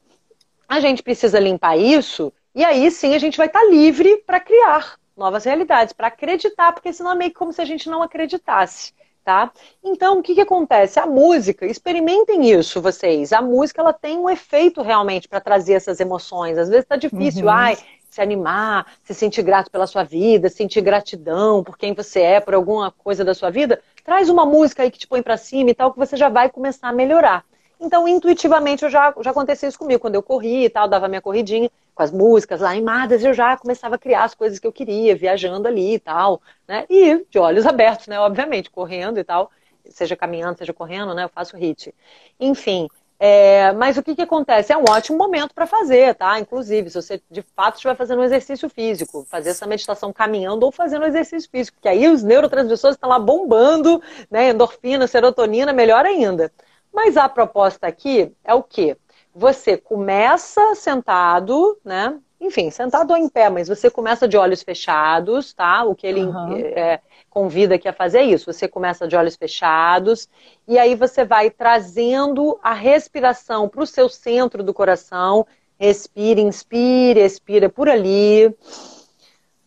a gente precisa limpar isso, e aí sim a gente vai estar tá livre para criar novas realidades, para acreditar, porque senão é meio que como se a gente não acreditasse tá? Então, o que, que acontece? A música, experimentem isso vocês. A música, ela tem um efeito realmente para trazer essas emoções. Às vezes está difícil, uhum. ai, se animar, se sentir grato pela sua vida, sentir gratidão por quem você é, por alguma coisa da sua vida. Traz uma música aí que te põe para cima e tal, que você já vai começar a melhorar. Então, intuitivamente, eu já, já aconteceu isso comigo. Quando eu corri e tal, dava minha corridinha com as músicas lá animadas, eu já começava a criar as coisas que eu queria, viajando ali e tal, né? E de olhos abertos, né? Obviamente, correndo e tal, seja caminhando, seja correndo, né? Eu faço hit. Enfim, é, mas o que, que acontece? É um ótimo momento para fazer, tá? Inclusive, se você de fato estiver fazendo um exercício físico, fazer essa meditação caminhando ou fazendo um exercício físico, que aí os neurotransmissores estão lá bombando, né? Endorfina, serotonina, melhor ainda. Mas a proposta aqui é o quê? Você começa sentado, né? Enfim, sentado ou em pé, mas você começa de olhos fechados, tá? O que ele uhum. é, convida aqui a fazer é isso. Você começa de olhos fechados e aí você vai trazendo a respiração para o seu centro do coração. Respira, inspira, expira por ali.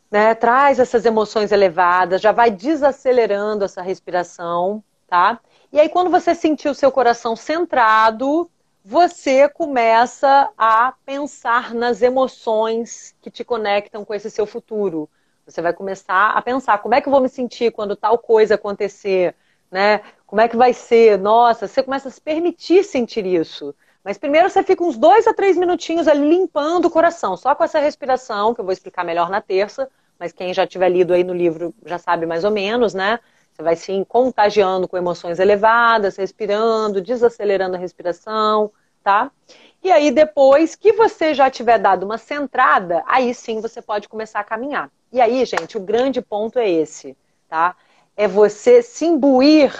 Né? Traz essas emoções elevadas, já vai desacelerando essa respiração, tá? E aí, quando você sentir o seu coração centrado, você começa a pensar nas emoções que te conectam com esse seu futuro. Você vai começar a pensar como é que eu vou me sentir quando tal coisa acontecer, né? Como é que vai ser? Nossa, você começa a se permitir sentir isso. Mas primeiro você fica uns dois a três minutinhos ali limpando o coração, só com essa respiração, que eu vou explicar melhor na terça, mas quem já tiver lido aí no livro já sabe mais ou menos, né? Você vai se contagiando com emoções elevadas, respirando, desacelerando a respiração, tá? E aí, depois que você já tiver dado uma centrada, aí sim você pode começar a caminhar. E aí, gente, o grande ponto é esse, tá? É você se imbuir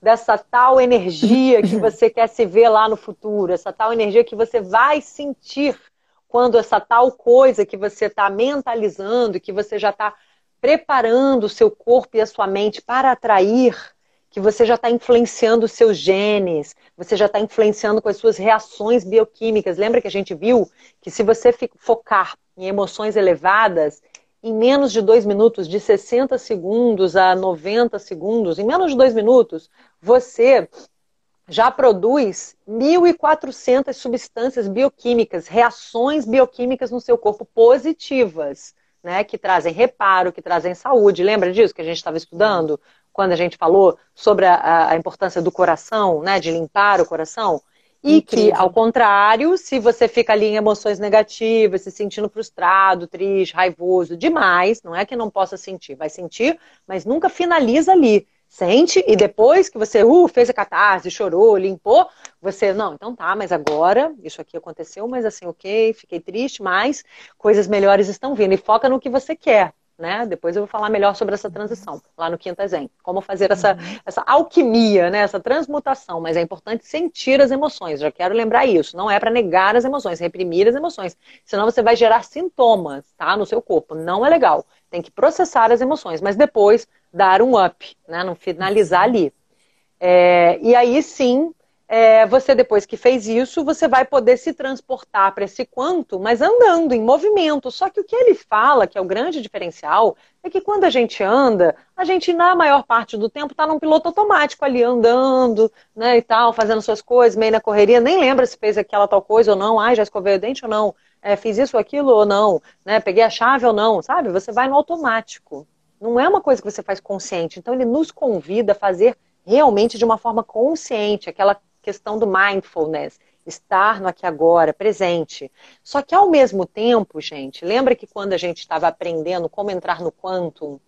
dessa tal energia que você quer se ver lá no futuro, essa tal energia que você vai sentir quando essa tal coisa que você está mentalizando, que você já está preparando o seu corpo e a sua mente para atrair, que você já está influenciando os seus genes, você já está influenciando com as suas reações bioquímicas. Lembra que a gente viu que se você focar em emoções elevadas, em menos de dois minutos, de 60 segundos a 90 segundos, em menos de dois minutos, você já produz 1.400 substâncias bioquímicas, reações bioquímicas no seu corpo positivas né, que trazem reparo, que trazem saúde. Lembra disso que a gente estava estudando quando a gente falou sobre a, a, importância do coração, né, de limpar o coração? E Incrível. que, ao contrário, se você fica ali em emoções negativas, se sentindo frustrado, triste, raivoso, demais, não é que não possa sentir, vai sentir, mas nunca finaliza ali. Sente e depois que você uh, fez a catarse, chorou, limpou, você, não, então tá, mas agora isso aqui aconteceu, mas assim, ok, fiquei triste, mas coisas melhores estão vindo. E foca no que você quer, né? Depois eu vou falar melhor sobre essa transição, lá no Quinta Zen. Como fazer essa, uhum. essa alquimia, né? essa transmutação. Mas é importante sentir as emoções. Já quero lembrar isso. Não é para negar as emoções, reprimir as emoções. Senão você vai gerar sintomas, tá? No seu corpo. Não é legal. Tem que processar as emoções, mas depois dar um up, né? Não finalizar ali. É, e aí sim, é, você depois que fez isso, você vai poder se transportar para esse quanto, mas andando, em movimento. Só que o que ele fala, que é o grande diferencial, é que quando a gente anda, a gente, na maior parte do tempo, está num piloto automático ali, andando, né, e tal, fazendo suas coisas, meio na correria, nem lembra se fez aquela tal coisa ou não, ai, já escovei o dente ou não, é, fiz isso ou aquilo ou não, né, peguei a chave ou não, sabe? Você vai no automático. Não é uma coisa que você faz consciente. Então, ele nos convida a fazer realmente de uma forma consciente, aquela questão do mindfulness, estar no aqui agora, presente. Só que ao mesmo tempo, gente, lembra que quando a gente estava aprendendo como entrar no quantum,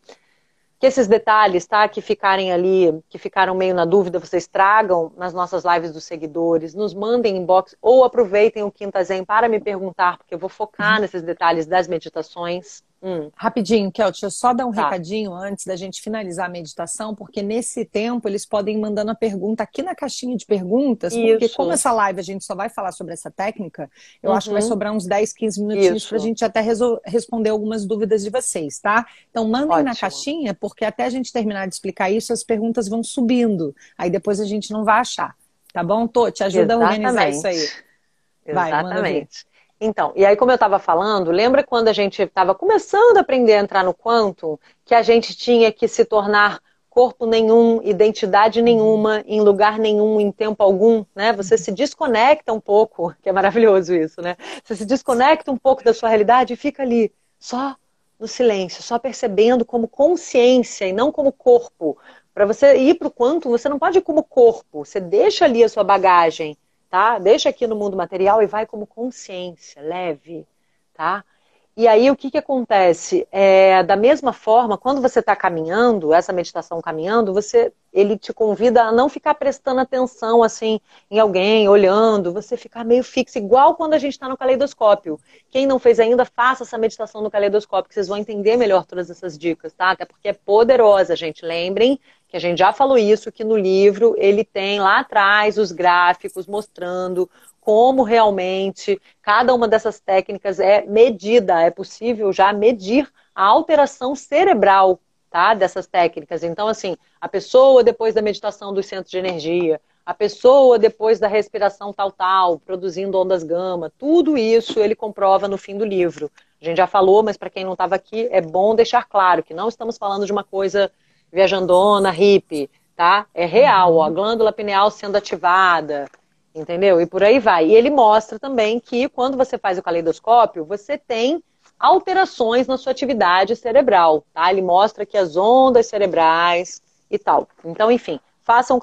que esses detalhes, tá, que ficarem ali, que ficaram meio na dúvida, vocês tragam nas nossas lives dos seguidores, nos mandem inbox ou aproveitem o Quinta Zen para me perguntar, porque eu vou focar uhum. nesses detalhes das meditações. Hum. Rapidinho, Kel, deixa eu só dar um tá. recadinho antes da gente finalizar a meditação, porque nesse tempo eles podem ir mandando a pergunta aqui na caixinha de perguntas, Isso. porque como essa live a gente só vai falar sobre essa técnica, eu uhum. acho que vai uhum. sobrar uns 10, 15 minutinhos para a gente até responder algumas dúvidas de vocês, tá? Então mandem Ótimo. na caixinha, porque até a gente terminar de explicar isso, as perguntas vão subindo. Aí depois a gente não vai achar. Tá bom, Tô? Te ajuda Exatamente. a organizar isso aí. Vai, Exatamente. Então, e aí como eu estava falando, lembra quando a gente estava começando a aprender a entrar no quantum, que a gente tinha que se tornar corpo nenhum, identidade nenhuma, em lugar nenhum, em tempo algum, né? Você se desconecta um pouco, que é maravilhoso isso, né? Você se desconecta um pouco da sua realidade e fica ali, só no silêncio, só percebendo como consciência e não como corpo. Para você ir para o quantum, você não pode ir como corpo, você deixa ali a sua bagagem, tá? Deixa aqui no mundo material e vai como consciência, leve, tá? E aí o que, que acontece? É, da mesma forma, quando você está caminhando, essa meditação caminhando, você, ele te convida a não ficar prestando atenção assim em alguém, olhando, você ficar meio fixo, igual quando a gente está no caleidoscópio. Quem não fez ainda, faça essa meditação no caleidoscópio, que vocês vão entender melhor todas essas dicas, tá? Até porque é poderosa, gente. Lembrem que a gente já falou isso, que no livro ele tem lá atrás os gráficos mostrando como realmente cada uma dessas técnicas é medida, é possível já medir a alteração cerebral tá, dessas técnicas. Então, assim, a pessoa depois da meditação dos centros de energia, a pessoa depois da respiração tal, tal, produzindo ondas gama, tudo isso ele comprova no fim do livro. A gente já falou, mas para quem não estava aqui, é bom deixar claro que não estamos falando de uma coisa viajandona, hippie, tá? É real, ó, a glândula pineal sendo ativada, entendeu? E por aí vai. E ele mostra também que quando você faz o caleidoscópio, você tem alterações na sua atividade cerebral, tá? Ele mostra que as ondas cerebrais e tal. Então, enfim, façam um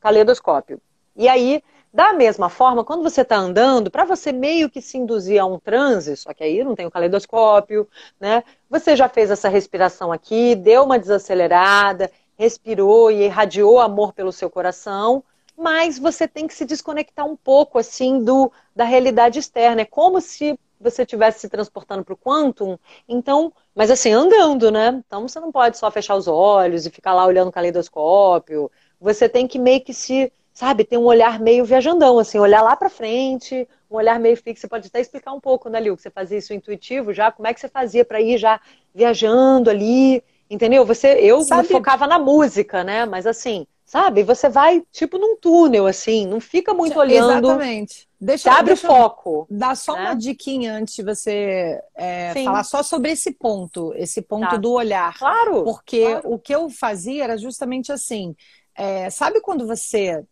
caleidoscópio. E aí, da mesma forma, quando você está andando, para você meio que se induzir a um transe, só que aí não tem o caleidoscópio, né? Você já fez essa respiração aqui, deu uma desacelerada, respirou e irradiou amor pelo seu coração, mas você tem que se desconectar um pouco assim do da realidade externa. É como se você estivesse se transportando para o quantum, então, mas assim, andando, né? Então você não pode só fechar os olhos e ficar lá olhando o caleidoscópio. Você tem que meio que se sabe, tem um olhar meio viajandão, assim, olhar lá para frente, um olhar meio fixo. Você pode até explicar um pouco, né, Liu, que você fazia isso intuitivo já, como é que você fazia para ir já viajando ali, entendeu? Você, eu sabe... focava na música, né, mas assim, sabe, você vai tipo num túnel, assim, não fica muito olhando. Exatamente. Deixa, abre deixa o foco. Dá só né? uma diquinha antes de você é, falar só sobre esse ponto, esse ponto tá. do olhar. Claro. Porque claro. o que eu fazia era justamente assim. É, sabe quando você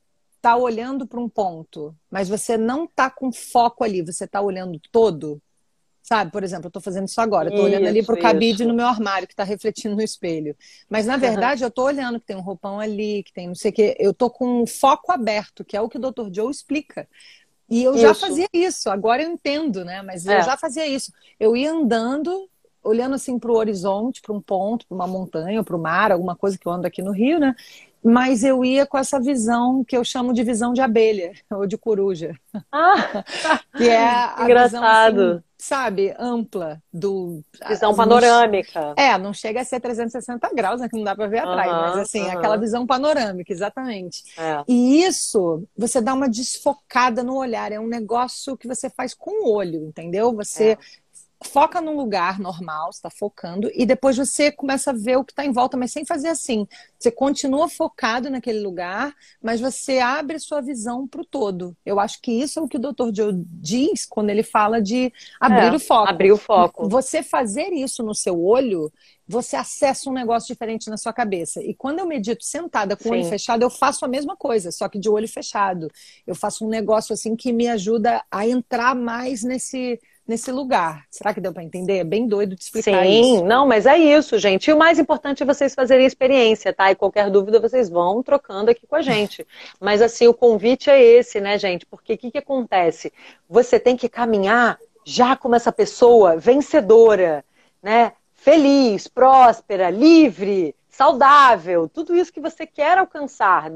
está olhando para um ponto, mas você não está com foco ali, você está olhando todo, Sabe, por exemplo, eu estou fazendo isso agora, estou olhando ali para o cabide no meu armário que está refletindo no espelho. Mas na verdade uhum. eu estou olhando que tem um roupão ali, que tem não sei o quê. Eu estou com um foco aberto, que é o que o Dr. Joe explica. E eu isso. já fazia isso, agora eu entendo, né? Mas é. eu já fazia isso. Eu ia andando, olhando assim para o horizonte, para um ponto, para uma montanha, para o mar, alguma coisa que eu ando aqui no Rio, né? Mas eu ia com essa visão que eu chamo de visão de abelha ou de coruja. Ah, que é a Engraçado. Visão, assim, sabe, ampla do visão panorâmica. é, não chega a ser 360 graus, né, que não dá para ver atrás, mas assim, aquela visão panorâmica, exatamente. É. E isso, você dá uma desfocada no olhar, é um negócio que você faz com o olho, entendeu? Você é foca num lugar normal, está focando, e depois você começa a ver o que está em volta, mas sem fazer assim. Você continua focado naquele lugar, mas você abre sua visão para o todo. Eu acho que isso é o que o Dr. Joe diz quando ele fala de abrir é, o foco. Abrir o foco. Você fazer isso no seu olho, você acessa um negócio diferente na sua cabeça. E quando eu medito sentada com Sim. o olho fechado, eu faço a mesma coisa, só que de olho fechado. Eu faço um negócio assim que me ajuda a entrar mais nesse nesse lugar. Será que deu para entender? É bem doido de explicar Sim, isso. Sim, não, mas é isso, gente. E o mais importante é vocês fazerem experiência, tá? E qualquer dúvida vocês vão trocando aqui com a gente. Mas assim, o convite é esse, né, gente? Porque o que, que acontece? Você tem que caminhar já como essa pessoa vencedora, né? Feliz, próspera, livre, saudável, tudo isso que você quer alcançar,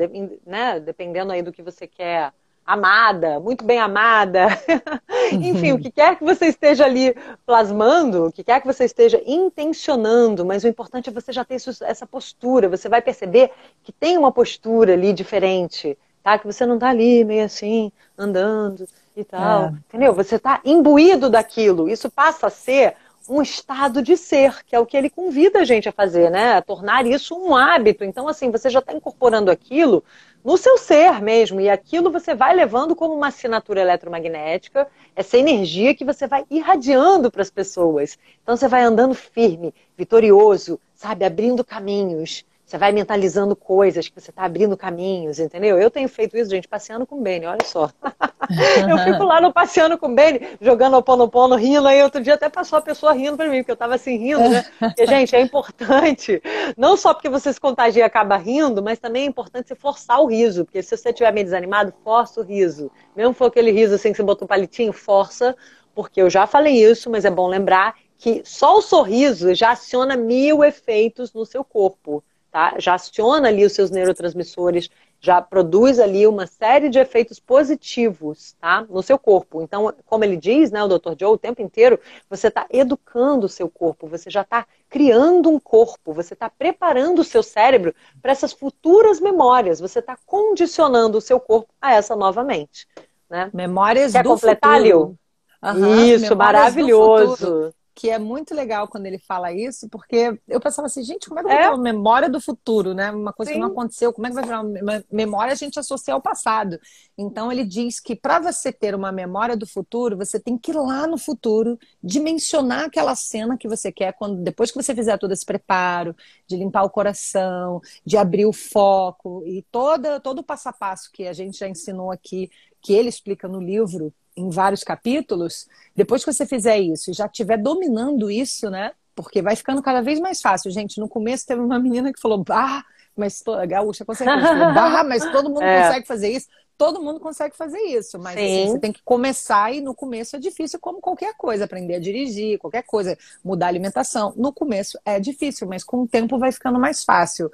né? Dependendo aí do que você quer amada, muito bem amada. Enfim, o que quer que você esteja ali plasmando, o que quer que você esteja intencionando, mas o importante é você já ter essa postura. Você vai perceber que tem uma postura ali diferente, tá? Que você não tá ali meio assim, andando e tal. É. Entendeu? Você tá imbuído daquilo. Isso passa a ser um estado de ser, que é o que ele convida a gente a fazer, né? A tornar isso um hábito. Então, assim, você já está incorporando aquilo no seu ser mesmo. E aquilo você vai levando como uma assinatura eletromagnética, essa energia que você vai irradiando para as pessoas. Então você vai andando firme, vitorioso, sabe, abrindo caminhos. Você vai mentalizando coisas que você está abrindo caminhos, entendeu? Eu tenho feito isso, gente, passeando com o Benny, olha só. eu fico lá no passeando com o Benny, jogando o pono rindo, aí outro dia até passou a pessoa rindo para mim, porque eu estava assim rindo, né? Porque, gente, é importante, não só porque você se contagia e acaba rindo, mas também é importante você forçar o riso, porque se você estiver meio desanimado, força o riso. Mesmo for aquele riso assim que você botou um palitinho, força, porque eu já falei isso, mas é bom lembrar que só o sorriso já aciona mil efeitos no seu corpo tá? Já aciona ali os seus neurotransmissores, já produz ali uma série de efeitos positivos, tá? No seu corpo. Então, como ele diz, né, o Dr. Joe, o tempo inteiro, você está educando o seu corpo, você já está criando um corpo, você está preparando o seu cérebro para essas futuras memórias, você está condicionando o seu corpo a essa novamente. Né? Memórias Quer do completar, futuro. Uhum, Isso, maravilhoso. Que é muito legal quando ele fala isso, porque eu pensava assim, gente, como é que vai é? uma memória do futuro, né? Uma coisa Sim. que não aconteceu, como é que vai virar uma memória a gente associa ao passado. Então ele diz que para você ter uma memória do futuro, você tem que ir lá no futuro, dimensionar aquela cena que você quer, quando depois que você fizer todo esse preparo, de limpar o coração, de abrir o foco e toda, todo o passo a passo que a gente já ensinou aqui, que ele explica no livro, em vários capítulos, depois que você fizer isso e já estiver dominando isso, né? Porque vai ficando cada vez mais fácil. Gente, no começo teve uma menina que falou, bah, mas toda gaúcha consegue fazer bah, mas todo mundo é. consegue fazer isso. Todo mundo consegue fazer isso, mas assim, você tem que começar e no começo é difícil, como qualquer coisa, aprender a dirigir, qualquer coisa, mudar a alimentação. No começo é difícil, mas com o tempo vai ficando mais fácil.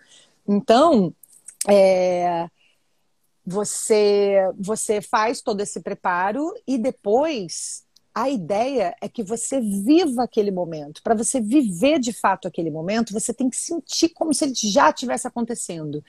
Então, é, você, você faz todo esse preparo e depois a ideia é que você viva aquele momento. Para você viver de fato aquele momento, você tem que sentir como se ele já estivesse acontecendo.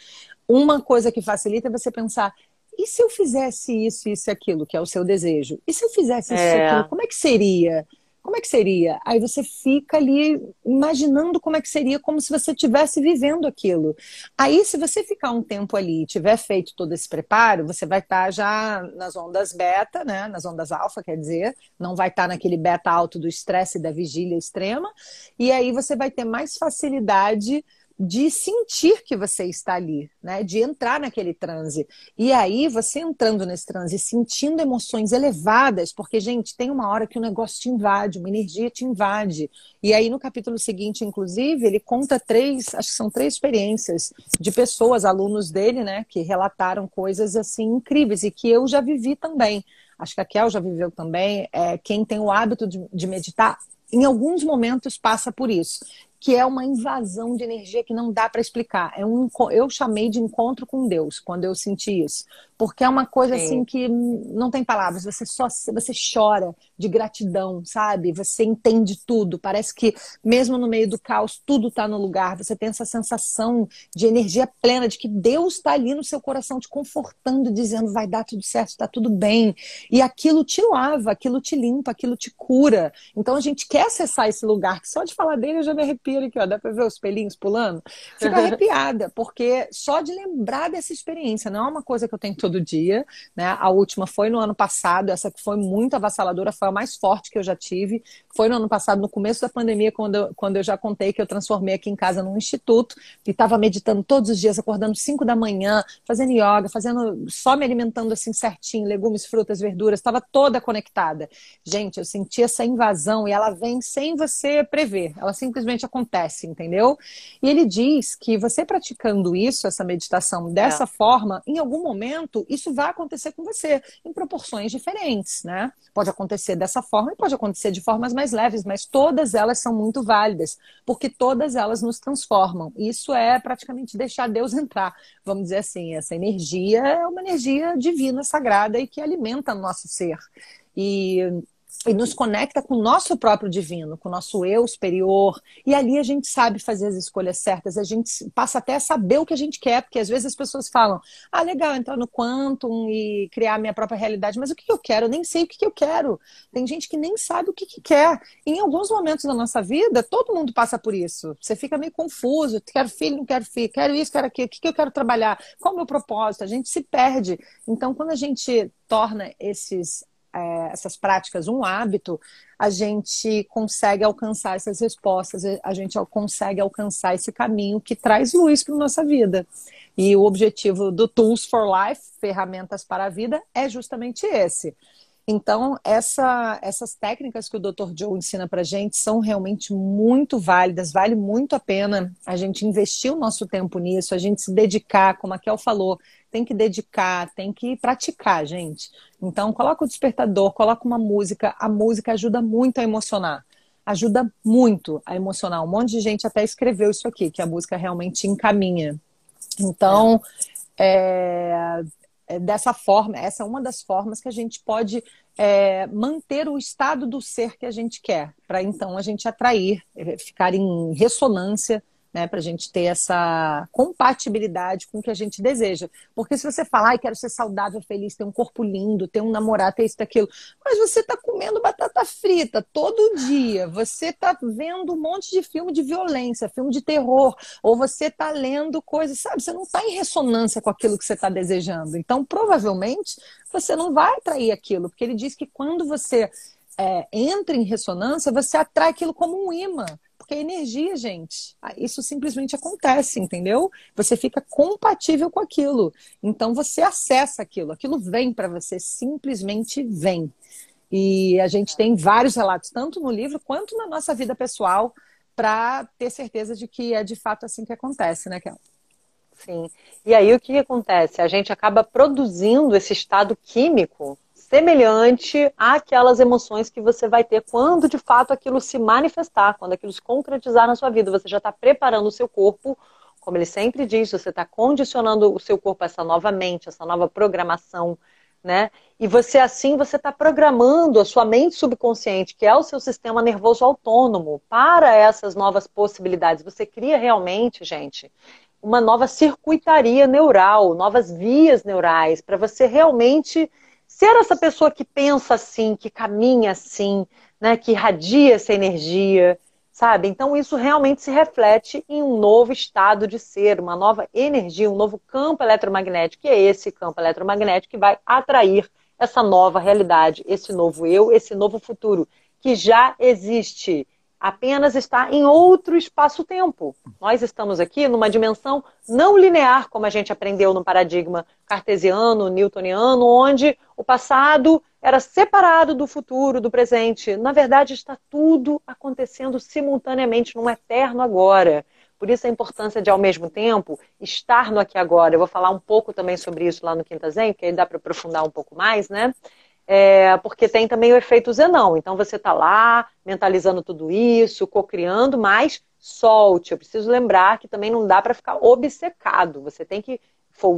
Uma coisa que facilita é você pensar: e se eu fizesse isso, isso e aquilo, que é o seu desejo? E se eu fizesse isso, é. aquilo, como é que seria? Como é que seria? Aí você fica ali imaginando como é que seria, como se você estivesse vivendo aquilo. Aí, se você ficar um tempo ali e tiver feito todo esse preparo, você vai estar tá já nas ondas beta, né? Nas ondas alfa, quer dizer, não vai estar tá naquele beta alto do estresse e da vigília extrema. E aí você vai ter mais facilidade de sentir que você está ali, né? De entrar naquele transe. E aí, você entrando nesse transe, sentindo emoções elevadas, porque, gente, tem uma hora que o negócio te invade, uma energia te invade. E aí, no capítulo seguinte, inclusive, ele conta três, acho que são três experiências de pessoas, alunos dele, né, que relataram coisas assim incríveis e que eu já vivi também. Acho que a Kel já viveu também. É, quem tem o hábito de, de meditar em alguns momentos passa por isso que é uma invasão de energia que não dá para explicar. É um, eu chamei de encontro com Deus quando eu senti isso. Porque é uma coisa Sim. assim que não tem palavras, você só você chora de gratidão, sabe? Você entende tudo. Parece que mesmo no meio do caos, tudo está no lugar. Você tem essa sensação de energia plena, de que Deus está ali no seu coração te confortando, dizendo vai dar tudo certo, está tudo bem. E aquilo te lava, aquilo te limpa, aquilo te cura. Então a gente quer acessar esse lugar, que só de falar dele eu já me arrepio aqui, ó. Dá para ver os pelinhos pulando? Fico arrepiada, porque só de lembrar dessa experiência, não é uma coisa que eu tenho todo todo dia. Né? A última foi no ano passado, essa que foi muito avassaladora, foi a mais forte que eu já tive. Foi no ano passado, no começo da pandemia, quando eu, quando eu já contei que eu transformei aqui em casa num instituto e estava meditando todos os dias, acordando 5 da manhã, fazendo yoga, fazendo só me alimentando assim certinho, legumes, frutas, verduras, estava toda conectada. Gente, eu senti essa invasão e ela vem sem você prever, ela simplesmente acontece, entendeu? E ele diz que você praticando isso, essa meditação dessa é. forma, em algum momento isso vai acontecer com você em proporções diferentes, né? Pode acontecer dessa forma e pode acontecer de formas mais leves, mas todas elas são muito válidas, porque todas elas nos transformam. Isso é praticamente deixar Deus entrar, vamos dizer assim. Essa energia é uma energia divina, sagrada e que alimenta o nosso ser. E e nos conecta com o nosso próprio divino, com o nosso eu superior. E ali a gente sabe fazer as escolhas certas, a gente passa até a saber o que a gente quer, porque às vezes as pessoas falam: ah, legal, entrar no Quantum e criar a minha própria realidade, mas o que eu quero? Eu nem sei o que eu quero. Tem gente que nem sabe o que, que quer. E em alguns momentos da nossa vida, todo mundo passa por isso. Você fica meio confuso: quero filho, não quero filho, quero isso, quero aquilo, o que eu quero trabalhar? Qual é o meu propósito? A gente se perde. Então, quando a gente torna esses é, essas práticas um hábito, a gente consegue alcançar essas respostas, a gente consegue alcançar esse caminho que traz luz para nossa vida. E o objetivo do Tools for Life, ferramentas para a vida, é justamente esse. Então, essa, essas técnicas que o Dr. Joe ensina para gente são realmente muito válidas, vale muito a pena a gente investir o nosso tempo nisso, a gente se dedicar, como a Kel falou, tem que dedicar, tem que praticar, gente. Então, coloca o despertador, coloca uma música. A música ajuda muito a emocionar. Ajuda muito a emocionar. Um monte de gente até escreveu isso aqui, que a música realmente encaminha. Então, é, é dessa forma, essa é uma das formas que a gente pode é, manter o estado do ser que a gente quer, para então a gente atrair, ficar em ressonância né, para a gente ter essa compatibilidade com o que a gente deseja. Porque se você falar, e quero ser saudável, feliz, ter um corpo lindo, ter um namorado, ter isso, aquilo, mas você está comendo batata frita todo dia, você está vendo um monte de filme de violência, filme de terror, ou você está lendo coisas, sabe? Você não está em ressonância com aquilo que você está desejando. Então, provavelmente, você não vai atrair aquilo, porque ele diz que quando você é, entra em ressonância, você atrai aquilo como um imã. Porque é energia, gente. Isso simplesmente acontece, entendeu? Você fica compatível com aquilo. Então você acessa aquilo. Aquilo vem para você, simplesmente vem. E a gente tem vários relatos, tanto no livro quanto na nossa vida pessoal, para ter certeza de que é de fato assim que acontece, né, Kel? Sim. E aí o que acontece? A gente acaba produzindo esse estado químico semelhante àquelas emoções que você vai ter quando de fato aquilo se manifestar, quando aquilo se concretizar na sua vida. Você já está preparando o seu corpo, como ele sempre diz, você está condicionando o seu corpo a essa nova mente, essa nova programação, né? E você assim, você está programando a sua mente subconsciente, que é o seu sistema nervoso autônomo, para essas novas possibilidades. Você cria realmente, gente, uma nova circuitaria neural, novas vias neurais, para você realmente ser essa pessoa que pensa assim, que caminha assim, né, que irradia essa energia, sabe? Então isso realmente se reflete em um novo estado de ser, uma nova energia, um novo campo eletromagnético, que é esse campo eletromagnético que vai atrair essa nova realidade, esse novo eu, esse novo futuro, que já existe. Apenas está em outro espaço-tempo. Nós estamos aqui numa dimensão não linear, como a gente aprendeu no paradigma cartesiano, newtoniano, onde o passado era separado do futuro, do presente. Na verdade, está tudo acontecendo simultaneamente num eterno agora. Por isso a importância de, ao mesmo tempo, estar no aqui agora. Eu vou falar um pouco também sobre isso lá no Quinta Zen, porque aí dá para aprofundar um pouco mais, né? É, porque tem também o efeito Zenão. Então você está lá mentalizando tudo isso, co-criando, mas solte. Eu preciso lembrar que também não dá para ficar obcecado. Você tem que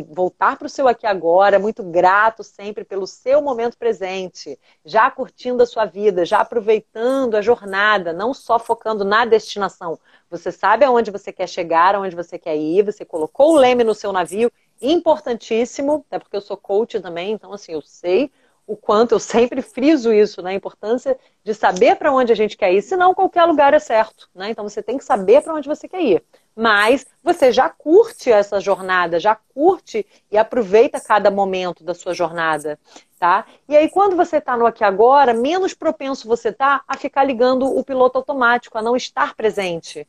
voltar para o seu aqui agora, muito grato sempre pelo seu momento presente, já curtindo a sua vida, já aproveitando a jornada, não só focando na destinação. Você sabe aonde você quer chegar, aonde você quer ir, você colocou o leme no seu navio, importantíssimo, até porque eu sou coach também, então assim, eu sei o quanto eu sempre friso isso, né? A importância de saber para onde a gente quer ir, senão qualquer lugar é certo, né? Então você tem que saber para onde você quer ir. Mas você já curte essa jornada, já curte e aproveita cada momento da sua jornada, tá? E aí quando você está no aqui agora, menos propenso você tá a ficar ligando o piloto automático, a não estar presente.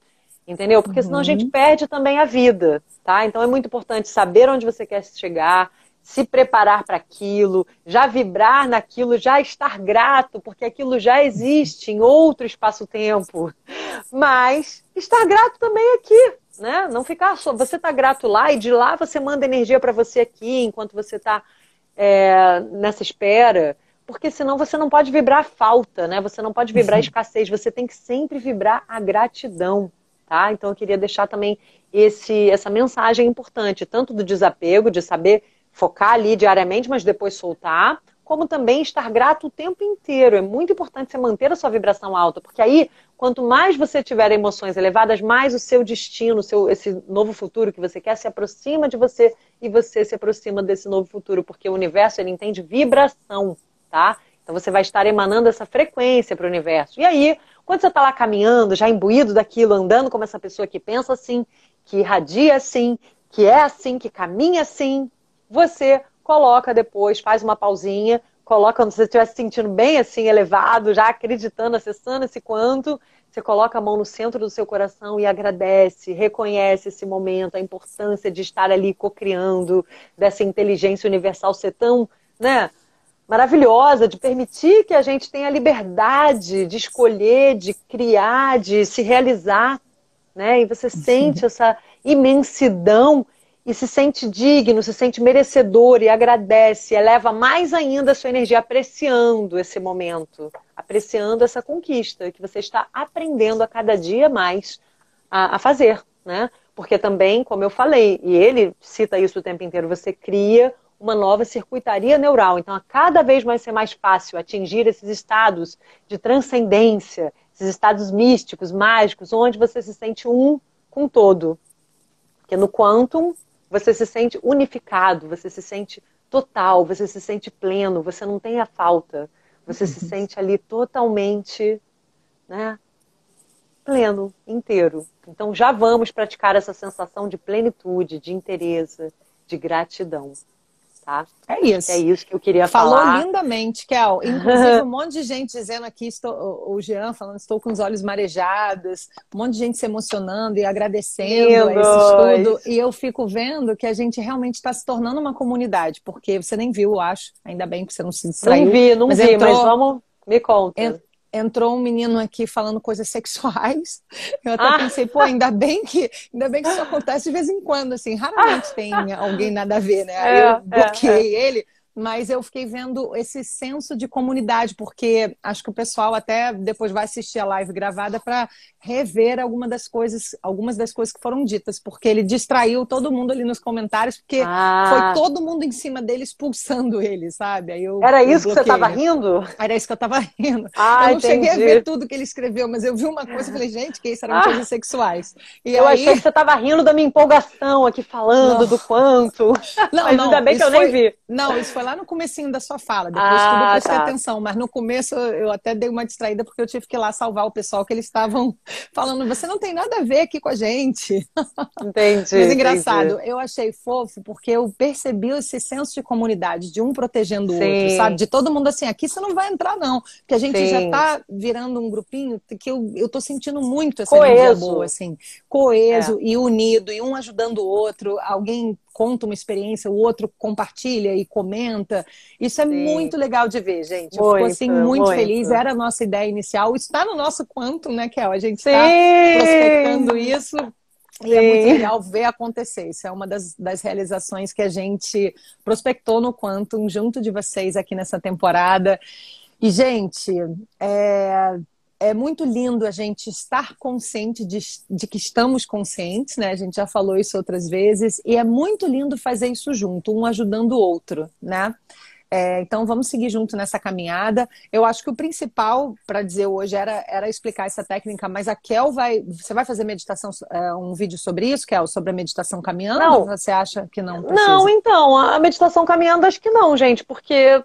Entendeu? Porque senão a gente uhum. perde também a vida, tá? Então é muito importante saber onde você quer chegar, se preparar para aquilo, já vibrar naquilo, já estar grato, porque aquilo já existe em outro espaço-tempo. Mas estar grato também aqui, né? Não ficar só. Você está grato lá e de lá você manda energia para você aqui enquanto você está é, nessa espera. Porque senão você não pode vibrar falta, né? Você não pode vibrar escassez, você tem que sempre vibrar a gratidão, tá? Então eu queria deixar também esse, essa mensagem importante, tanto do desapego, de saber focar ali diariamente, mas depois soltar, como também estar grato o tempo inteiro. É muito importante você manter a sua vibração alta, porque aí, quanto mais você tiver emoções elevadas, mais o seu destino, seu, esse novo futuro que você quer se aproxima de você e você se aproxima desse novo futuro, porque o universo ele entende vibração, tá? Então você vai estar emanando essa frequência para o universo. E aí, quando você está lá caminhando, já imbuído daquilo, andando como essa pessoa que pensa assim, que irradia assim, que é assim, que caminha assim, você coloca depois, faz uma pausinha, coloca quando você estiver se sentindo bem assim, elevado, já acreditando, acessando esse quanto, você coloca a mão no centro do seu coração e agradece, reconhece esse momento, a importância de estar ali cocriando, dessa inteligência universal ser tão, né, maravilhosa, de permitir que a gente tenha liberdade de escolher, de criar, de se realizar, né? E você sente essa imensidão e se sente digno, se sente merecedor e agradece, eleva mais ainda a sua energia apreciando esse momento, apreciando essa conquista que você está aprendendo a cada dia mais a, a fazer, né? Porque também, como eu falei, e ele cita isso o tempo inteiro, você cria uma nova circuitaria neural. Então, a cada vez vai ser mais fácil atingir esses estados de transcendência, esses estados místicos, mágicos, onde você se sente um com todo. Porque no quantum você se sente unificado, você se sente total, você se sente pleno, você não tem a falta. Você se uhum. sente ali totalmente, né, pleno, inteiro. Então já vamos praticar essa sensação de plenitude, de interesse, de gratidão tá? É isso. É isso que eu queria Falou falar. Falou lindamente, Kel. Inclusive, um monte de gente dizendo aqui, estou, o Jean falando, estou com os olhos marejados, um monte de gente se emocionando e agradecendo esse estudo. E eu fico vendo que a gente realmente está se tornando uma comunidade, porque você nem viu, acho. Ainda bem que você não se distraiu. Não vi, não mas vi, entrou, mas vamos... Me conta entrou um menino aqui falando coisas sexuais. Eu até ah. pensei, pô, ainda bem que ainda bem que isso acontece de vez em quando, assim, raramente ah. tem alguém nada a ver, né? Aí é, eu bloqueei é, é. ele mas eu fiquei vendo esse senso de comunidade, porque acho que o pessoal até depois vai assistir a live gravada para rever alguma das coisas, algumas das coisas que foram ditas, porque ele distraiu todo mundo ali nos comentários, porque ah. foi todo mundo em cima dele expulsando ele, sabe? Aí eu, Era isso que você estava rindo? Era isso que eu estava rindo. Ah, eu não entendi. cheguei a ver tudo que ele escreveu, mas eu vi uma coisa e falei, gente, que isso eram ah. coisas sexuais. E eu aí... achei que você estava rindo da minha empolgação aqui falando não. do quanto. Não, mas não, ainda bem que eu foi... nem vi. Não, isso foi lá no comecinho da sua fala, depois ah, tudo prestei tá. atenção, mas no começo eu até dei uma distraída porque eu tive que ir lá salvar o pessoal que eles estavam falando, você não tem nada a ver aqui com a gente. Entendi. mas engraçado, entendi. eu achei fofo porque eu percebi esse senso de comunidade, de um protegendo o outro, sabe? De todo mundo assim, aqui você não vai entrar não, porque a gente Sim. já tá virando um grupinho que eu, eu tô sentindo muito essa coeso. energia boa, assim, coeso é. e unido, e um ajudando o outro, alguém conta uma experiência, o outro compartilha e comenta. Isso é Sim. muito legal de ver, gente. Eu muito, fico assim muito, muito, feliz. Era a nossa ideia inicial. Está no nosso quanto, né, Kel? A gente está prospectando isso. E é muito legal ver acontecer. Isso é uma das, das realizações que a gente prospectou no Quantum junto de vocês aqui nessa temporada. E, gente, é, é muito lindo a gente estar consciente de, de, que estamos conscientes, né? A gente já falou isso outras vezes, e é muito lindo fazer isso junto, um ajudando o outro, né? É, então vamos seguir junto nessa caminhada. Eu acho que o principal para dizer hoje era, era explicar essa técnica, mas a Kel vai. Você vai fazer meditação, é, um vídeo sobre isso, Kel? Sobre a meditação caminhando? Não. Você acha que não? Precisa? Não, então, a meditação caminhando acho que não, gente, porque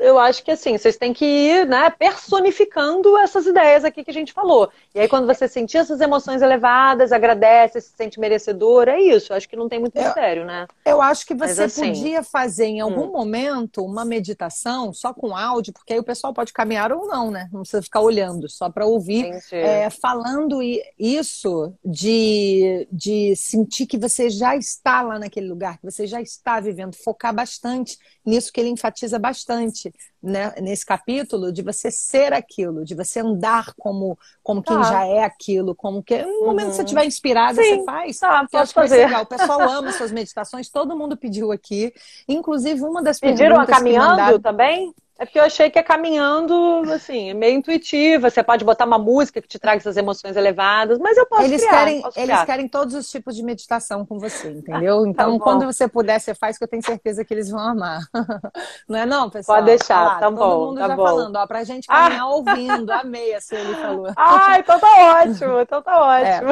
eu acho que assim, vocês têm que ir, né, personificando essas ideias aqui que a gente falou. E aí, quando você sentir essas emoções elevadas, agradece, se sente merecedor, é isso. Eu acho que não tem muito mistério, né? Eu acho que você assim, podia fazer em algum hum. momento uma meditação só com áudio, porque aí o pessoal pode caminhar ou não, né? Não precisa ficar olhando, só para ouvir. É, falando isso de, de sentir que você já está lá naquele lugar, que você já está vivendo, focar bastante nisso que ele enfatiza bastante né, nesse capítulo, de você ser aquilo, de você andar como, como quem tá. já é aquilo, como que no momento que você estiver uhum. inspirada, Sim. você faz. Tá, posso fazer. Legal. O pessoal ama suas meditações, todo mundo pediu aqui. Inclusive, uma das Pediram perguntas. Pediram a caminhando mandaram... também? É porque eu achei que é caminhando, assim, é meio intuitiva. Você pode botar uma música que te traga essas emoções elevadas, mas eu posso eles criar, querem posso Eles querem todos os tipos de meditação com você, entendeu? Tá então, tá quando você puder, você faz, que eu tenho certeza que eles vão amar. Não é não, pessoal? Pode deixar, tá, tá bom, Todo mundo tá já bom. falando, ó, pra gente caminhar ah. ouvindo. Amei assim, ele falou. Ah, então tá ótimo, então tá ótimo.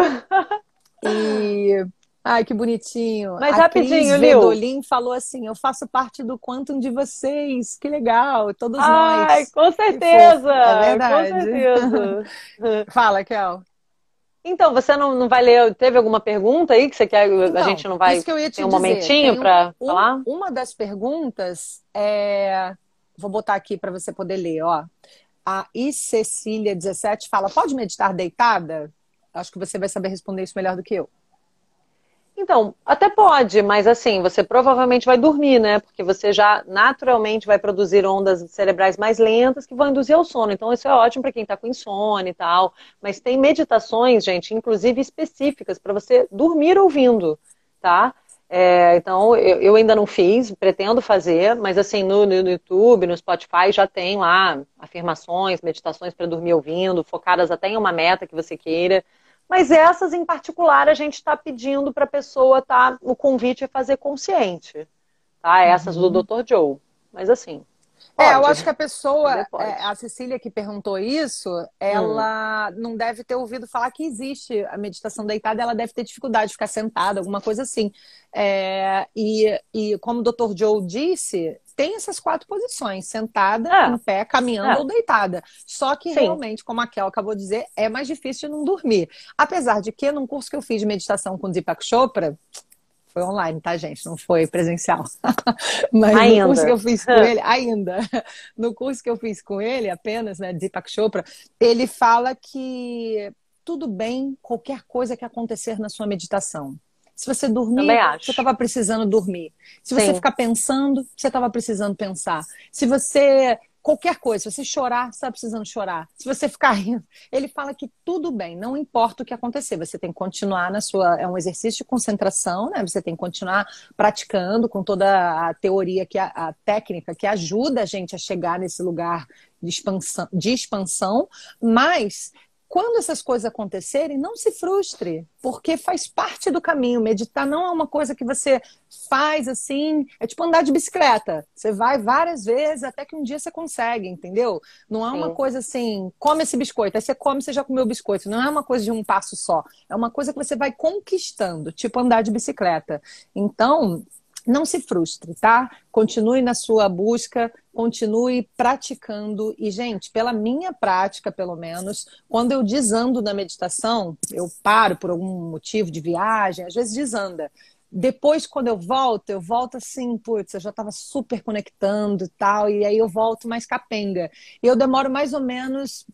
É. E Ai, que bonitinho. Mas a rapidinho, Cris Vedolin falou assim: eu faço parte do Quantum de vocês. Que legal, todos Ai, nós. Ai, com certeza. É verdade. Com certeza. Fala, Kel. Então, você não, não vai ler. Teve alguma pergunta aí que você quer? Então, a gente não vai. Isso que eu ia te tem um dizer. momentinho para um, falar? Uma das perguntas é. Vou botar aqui para você poder ler, ó. A I Cecília 17 fala: pode meditar deitada? Acho que você vai saber responder isso melhor do que eu. Então, até pode, mas assim, você provavelmente vai dormir, né? Porque você já naturalmente vai produzir ondas cerebrais mais lentas que vão induzir ao sono. Então, isso é ótimo para quem está com insônia e tal. Mas tem meditações, gente, inclusive específicas para você dormir ouvindo, tá? É, então, eu, eu, ainda não fiz, pretendo fazer, mas assim, no, no, YouTube, no Spotify, já tem lá afirmações, meditações para dormir ouvindo, focadas até em uma meta que você queira. Mas essas em particular a gente está pedindo para a pessoa tá o convite é fazer consciente, tá? Essas uhum. do Dr. Joe. Mas assim. Pode. É, eu acho que a pessoa, é, a Cecília que perguntou isso, ela hum. não deve ter ouvido falar que existe a meditação deitada, ela deve ter dificuldade de ficar sentada, alguma coisa assim. É, e, e como o Dr. Joe disse, tem essas quatro posições: sentada, é. em pé, caminhando é. ou deitada. Só que Sim. realmente, como a Kel acabou de dizer, é mais difícil não dormir. Apesar de que, num curso que eu fiz de meditação com Deepak Chopra, foi online, tá, gente? Não foi presencial. Mas ainda. no curso que eu fiz com ele, ainda. No curso que eu fiz com ele, apenas, né, Deepak Chopra, ele fala que tudo bem qualquer coisa que acontecer na sua meditação. Se você dormir, você estava precisando dormir. Se você Sim. ficar pensando, você estava precisando pensar. Se você qualquer coisa, se você chorar, você está precisando chorar. Se você ficar rindo, ele fala que tudo bem, não importa o que acontecer, você tem que continuar na sua. É um exercício de concentração, né? Você tem que continuar praticando com toda a teoria, que a, a técnica que ajuda a gente a chegar nesse lugar de expansão, de expansão mas quando essas coisas acontecerem, não se frustre, porque faz parte do caminho. Meditar não é uma coisa que você faz assim, é tipo andar de bicicleta. Você vai várias vezes até que um dia você consegue, entendeu? Não é uma Sim. coisa assim, come esse biscoito, aí você come, você já comeu o biscoito. Não é uma coisa de um passo só. É uma coisa que você vai conquistando, tipo andar de bicicleta. Então, não se frustre, tá? Continue na sua busca, continue praticando. E, gente, pela minha prática, pelo menos, quando eu desando na meditação, eu paro por algum motivo de viagem, às vezes desanda. Depois, quando eu volto, eu volto assim, putz, eu já estava super conectando e tal, e aí eu volto mais capenga. E eu demoro mais ou menos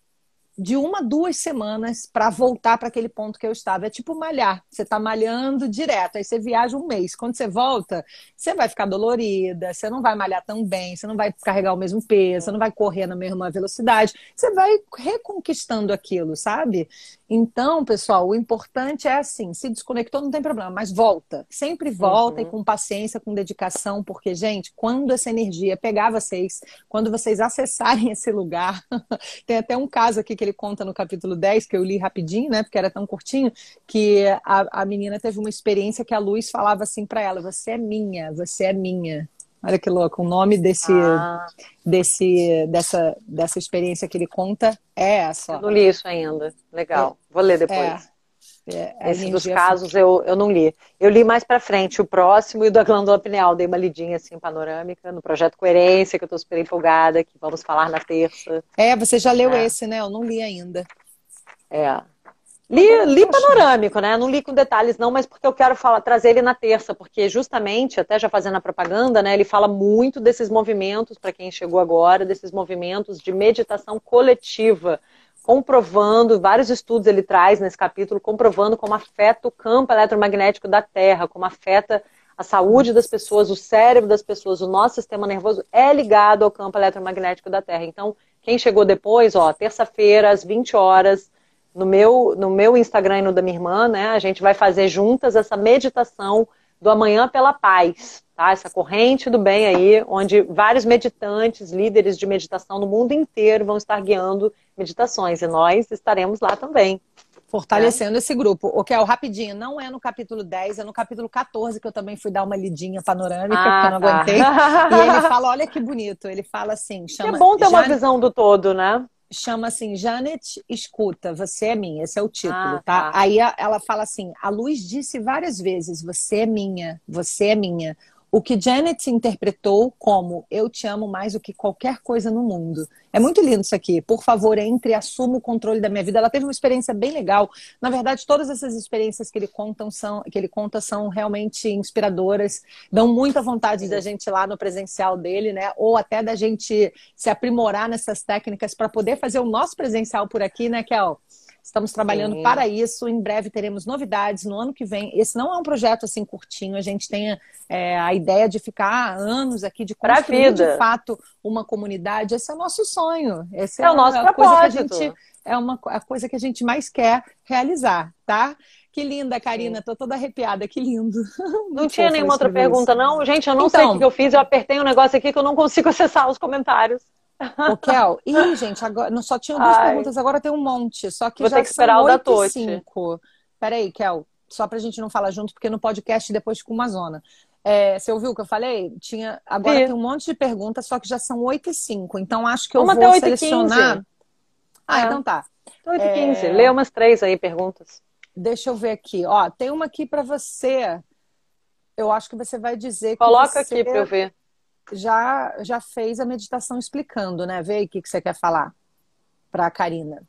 de uma, duas semanas para voltar para aquele ponto que eu estava. É tipo malhar. Você está malhando direto, aí você viaja um mês. Quando você volta, você vai ficar dolorida, você não vai malhar tão bem, você não vai carregar o mesmo peso, você não vai correr na mesma velocidade. Você vai reconquistando aquilo, sabe? Então, pessoal, o importante é assim: se desconectou, não tem problema, mas volta. Sempre volta uhum. e com paciência, com dedicação, porque, gente, quando essa energia pegar vocês, quando vocês acessarem esse lugar, tem até um caso aqui que ele conta no capítulo 10, que eu li rapidinho, né, porque era tão curtinho, que a, a menina teve uma experiência que a luz falava assim para ela: Você é minha, você é minha. Olha que louco, o nome desse, ah. desse, dessa, dessa experiência que ele conta é essa. Eu não li isso ainda. Legal. Vou ler depois. É, é, Esse dos casos eu, eu não li. Eu li mais para frente o próximo e o da glândula pineal. Dei uma lidinha assim panorâmica no projeto Coerência, que eu estou super empolgada, que vamos falar na terça. É, você já leu é. esse, né? Eu não li ainda. É. Li, li panorâmico, né? Não li com detalhes, não, mas porque eu quero falar, trazer ele na terça, porque justamente, até já fazendo a propaganda, né? Ele fala muito desses movimentos, para quem chegou agora, desses movimentos de meditação coletiva, comprovando, vários estudos ele traz nesse capítulo, comprovando como afeta o campo eletromagnético da Terra, como afeta a saúde das pessoas, o cérebro das pessoas, o nosso sistema nervoso é ligado ao campo eletromagnético da Terra. Então, quem chegou depois, ó, terça-feira, às 20 horas, no meu, no meu Instagram e no da minha irmã, né? A gente vai fazer juntas essa meditação do Amanhã pela Paz, tá? Essa corrente do bem aí, onde vários meditantes, líderes de meditação no mundo inteiro vão estar guiando meditações e nós estaremos lá também. Fortalecendo é. esse grupo. O que é o rapidinho, não é no capítulo 10, é no capítulo 14 que eu também fui dar uma lidinha panorâmica, ah, porque eu não tá. aguentei. E ele fala, olha que bonito, ele fala assim, chama... É bom ter uma visão do todo, né? chama assim, Janet escuta, você é minha, esse é o título, ah, tá? tá? Aí ela fala assim, a luz disse várias vezes, você é minha, você é minha. O que Janet interpretou como eu te amo mais do que qualquer coisa no mundo. É muito lindo isso aqui. Por favor, entre e assuma o controle da minha vida. Ela teve uma experiência bem legal. Na verdade, todas essas experiências que ele conta são, que ele conta são realmente inspiradoras. Dão muita vontade da gente ir lá no presencial dele, né? Ou até da gente se aprimorar nessas técnicas para poder fazer o nosso presencial por aqui, né, Kel? Estamos trabalhando Sim. para isso. Em breve teremos novidades no ano que vem. Esse não é um projeto assim curtinho. A gente tem é, a ideia de ficar anos aqui, de construir de fato uma comunidade. Esse é o nosso sonho. Esse é, é o nosso a propósito. Gente, é uma, a coisa que a gente mais quer realizar, tá? Que linda, Karina. Tô toda arrepiada. Que lindo. Não tinha nenhuma outra pergunta, isso. não? Gente, eu não então, sei o que eu fiz. Eu apertei um negócio aqui que eu não consigo acessar os comentários. O Kel, ih, gente, agora não só tinha duas Ai. perguntas, agora tem um monte. Só que Vou já ter que esperar o da Tote. Peraí, Kel, só pra gente não falar junto, porque no podcast depois fica uma zona. É, você ouviu o que eu falei? Tinha, agora Sim. tem um monte de perguntas, só que já são 8 e 5. Então acho que eu Vamos vou selecionar. Ah, é. então tá. 8 e 15. É... Lê umas três aí, perguntas. Deixa eu ver aqui. Ó, tem uma aqui para você. Eu acho que você vai dizer Coloca que. Coloca aqui para eu ver já, já fez a meditação explicando, né? Vê aí o que, que você quer falar para a Karina.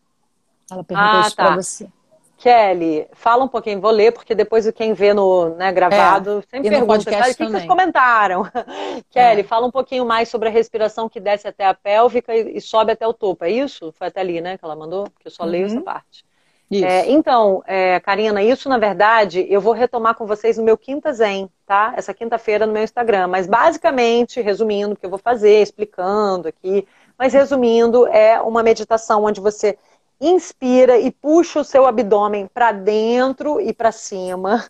Ela perguntou ah, isso tá. para você. Kelly, fala um pouquinho, vou ler, porque depois quem vê no né, gravado é, sempre pergunta, o que, que vocês comentaram? Kelly, é. fala um pouquinho mais sobre a respiração que desce até a pélvica e, e, sobe até o topo, é isso? Foi até ali, né, que ela mandou? Que eu só uhum. leio essa parte. É, então, é, Karina, isso na verdade eu vou retomar com vocês no meu Quinta Zen, tá? Essa quinta-feira no meu Instagram. Mas basicamente, resumindo o que eu vou fazer, explicando aqui, mas resumindo, é uma meditação onde você inspira e puxa o seu abdômen para dentro e para cima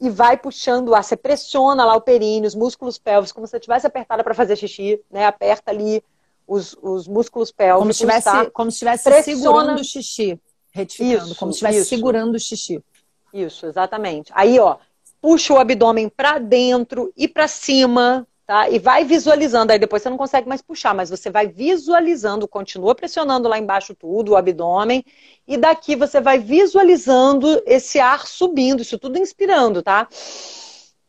e vai puxando o ar. Você pressiona lá o períneo, os músculos pélvicos, como se você tivesse apertada para fazer xixi, né? Aperta ali os, os músculos pélvicos. Como se estivesse, tá? como se estivesse segurando o xixi. Retificando, isso, como se estivesse segurando o xixi. Isso, exatamente. Aí, ó, puxa o abdômen para dentro e para cima, tá? E vai visualizando. Aí depois você não consegue mais puxar, mas você vai visualizando, continua pressionando lá embaixo tudo, o abdômen, e daqui você vai visualizando esse ar subindo, isso tudo inspirando, tá?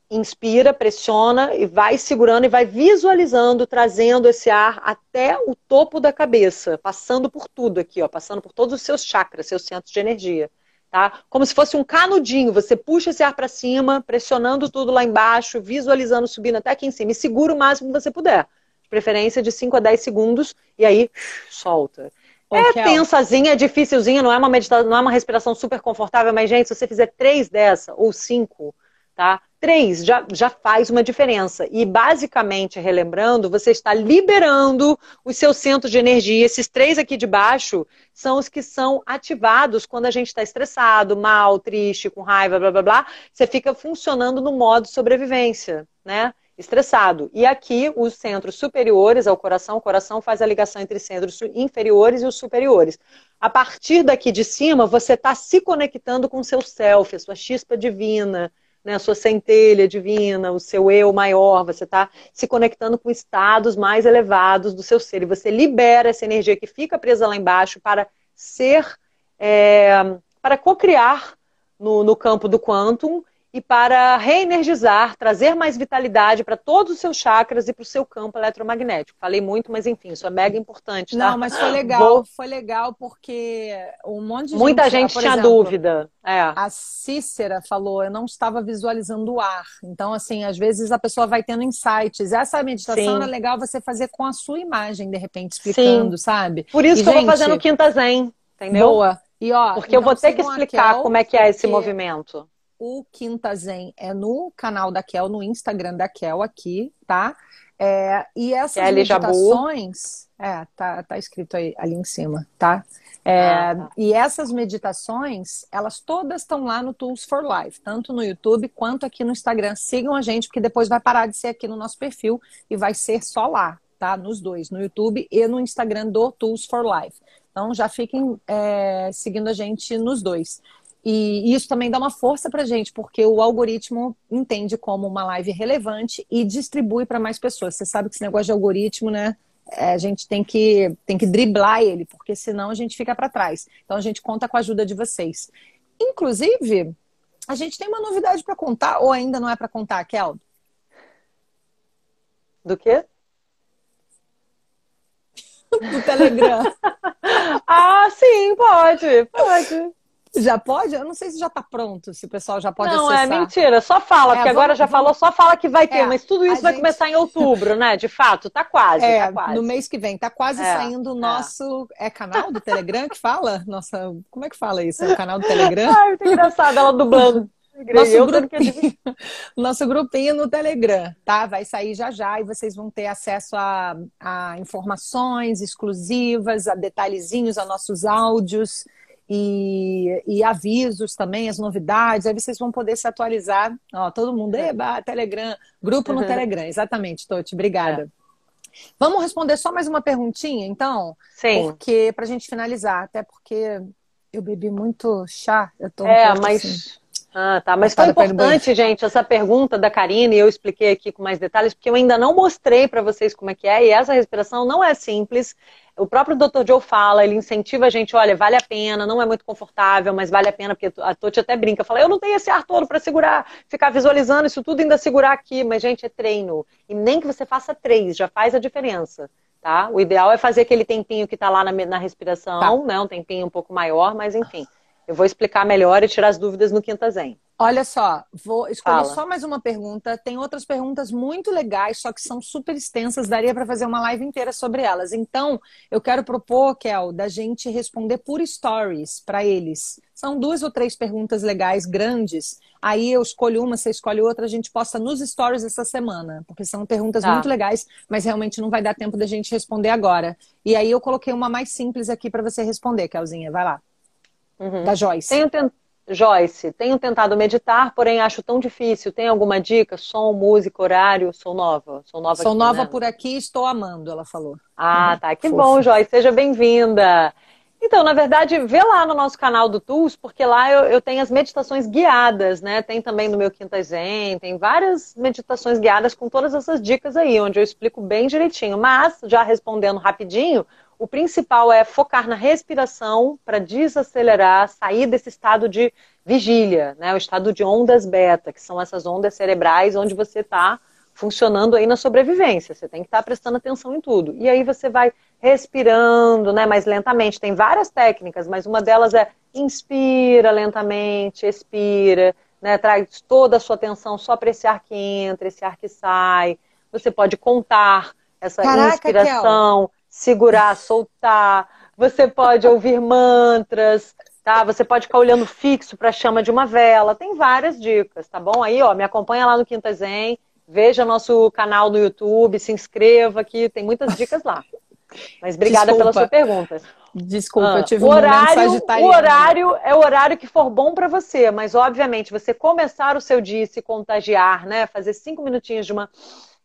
Inspira, pressiona e vai segurando e vai visualizando, trazendo esse ar até o topo da cabeça, passando por tudo aqui, ó, passando por todos os seus chakras, seus centros de energia, tá? Como se fosse um canudinho, você puxa esse ar para cima, pressionando tudo lá embaixo, visualizando subindo até aqui em cima e segura o máximo que você puder. De preferência de 5 a 10 segundos e aí solta. É tensazinha, é dificilzinha, não é uma meditação, não é uma respiração super confortável, mas gente, se você fizer três dessa ou cinco, tá? Três já, já faz uma diferença. E basicamente, relembrando, você está liberando os seus centros de energia. Esses três aqui de baixo são os que são ativados quando a gente está estressado, mal, triste, com raiva, blá blá blá. Você fica funcionando no modo sobrevivência, né? Estressado. E aqui, os centros superiores ao coração, o coração faz a ligação entre centros inferiores e os superiores. A partir daqui de cima, você está se conectando com o seu self, a sua chispa divina né, a sua centelha divina, o seu eu maior, você está se conectando com estados mais elevados do seu ser. E você libera essa energia que fica presa lá embaixo para ser, é, para co-criar no, no campo do quantum e para reenergizar, trazer mais vitalidade para todos os seus chakras e para o seu campo eletromagnético. Falei muito, mas enfim, isso é mega importante. Tá? Não, mas foi legal, Vou... foi legal porque um monte de Muita gente, gente tinha exemplo, dúvida. É. A Cícera falou, eu não estava visualizando o ar. Então, assim, às vezes a pessoa vai tendo insights. Essa meditação Sim. é legal você fazer com a sua imagem, de repente, explicando, Sim. sabe? Por isso e, que gente, eu vou fazendo Quinta Zen, entendeu? Boa. E, ó, Porque eu vou ter que explicar como é que é esse movimento o Quinta Zen é no canal da Kel, no Instagram da Kel aqui, tá? É, e essas Kelly meditações. É, tá, tá escrito aí ali em cima, tá? É, ah, tá. E essas meditações, elas todas estão lá no Tools for Life, tanto no YouTube quanto aqui no Instagram. Sigam a gente, porque depois vai parar de ser aqui no nosso perfil e vai ser só lá, tá? Nos dois, no YouTube e no Instagram do Tools for Life. Então já fiquem é, seguindo a gente nos dois. E isso também dá uma força para gente, porque o algoritmo entende como uma live relevante e distribui para mais pessoas. Você sabe que esse negócio de algoritmo, né? É, a gente tem que, tem que driblar ele, porque senão a gente fica para trás. Então a gente conta com a ajuda de vocês. Inclusive, a gente tem uma novidade para contar, ou ainda não é para contar, Kel? Do quê? Do Telegram. ah, sim, pode, pode. Já pode? Eu não sei se já está pronto, se o pessoal já pode não, acessar. Não, é mentira. Só fala, é, porque vamos, agora já vamos... falou, só fala que vai ter. É, mas tudo isso vai gente... começar em outubro, né? De fato, tá quase. É, tá quase. no mês que vem. Tá quase é, saindo o é. nosso... É. canal do Telegram que fala? Nossa, como é que fala isso? É o canal do Telegram? Ai, muito engraçado ela dublando. Nosso grupinho, nosso grupinho no Telegram, tá? Vai sair já já e vocês vão ter acesso a, a informações exclusivas, a detalhezinhos, a nossos áudios e, e, avisos também, as novidades. Aí vocês vão poder se atualizar. Ó, todo mundo, eba, Telegram, grupo no uhum. Telegram. Exatamente, Toti, obrigada. É. Vamos responder só mais uma perguntinha, então? Sim. Porque, pra gente finalizar, até porque eu bebi muito chá. Eu tô um é, mas. Assim. Ah, tá. Mas foi importante, gente, essa pergunta da Karine, e eu expliquei aqui com mais detalhes, porque eu ainda não mostrei para vocês como é que é, e essa respiração não é simples. O próprio Dr. Joe fala, ele incentiva a gente, olha, vale a pena, não é muito confortável, mas vale a pena, porque a Toti até brinca, fala, eu não tenho esse ar todo para segurar, ficar visualizando isso tudo ainda segurar aqui, mas, gente, é treino. E nem que você faça três, já faz a diferença. Tá? O ideal é fazer aquele tempinho que está lá na, na respiração, tá. né? Um tempinho um pouco maior, mas enfim. Eu vou explicar melhor e tirar as dúvidas no Quinta Zen. Olha só, vou escolher Fala. só mais uma pergunta. Tem outras perguntas muito legais, só que são super extensas, daria para fazer uma live inteira sobre elas. Então, eu quero propor, Kel, da gente responder por stories para eles. São duas ou três perguntas legais, grandes. Aí eu escolho uma, você escolhe outra, a gente posta nos stories essa semana, porque são perguntas tá. muito legais, mas realmente não vai dar tempo da gente responder agora. E aí eu coloquei uma mais simples aqui para você responder, Kelzinha. Vai lá. Uhum. Da Joyce. Tenho tent... Joyce, tenho tentado meditar, porém acho tão difícil. Tem alguma dica? Som, música, horário? Sou nova. Sou nova, Sou aqui, nova né? por aqui estou amando, ela falou. Ah, tá. Que Fofa. bom, Joyce. Seja bem-vinda. Então, na verdade, vê lá no nosso canal do Tools, porque lá eu, eu, tenho as meditações guiadas, né? Tem também no meu Quinta Zen, tem várias meditações guiadas com todas essas dicas aí, onde eu explico bem direitinho. Mas, já respondendo rapidinho, o principal é focar na respiração para desacelerar, sair desse estado de vigília, né? O estado de ondas beta, que são essas ondas cerebrais onde você está funcionando aí na sobrevivência. Você tem que estar tá prestando atenção em tudo. E aí você vai respirando, né, mais lentamente. Tem várias técnicas, mas uma delas é inspira lentamente, expira, né, traz toda a sua atenção só para esse ar que entra, esse ar que sai. Você pode contar essa Caraca, inspiração. Kel segurar, soltar. Você pode ouvir mantras, tá? Você pode ficar olhando fixo para a chama de uma vela. Tem várias dicas, tá bom? Aí, ó, me acompanha lá no Quinta Zen, veja nosso canal no YouTube, se inscreva aqui, tem muitas dicas lá. Mas obrigada Desculpa. pela sua pergunta. Desculpa, ah, eu tive o horário, O horário é o horário que for bom para você, mas obviamente você começar o seu dia e se contagiar, né? Fazer cinco minutinhos de uma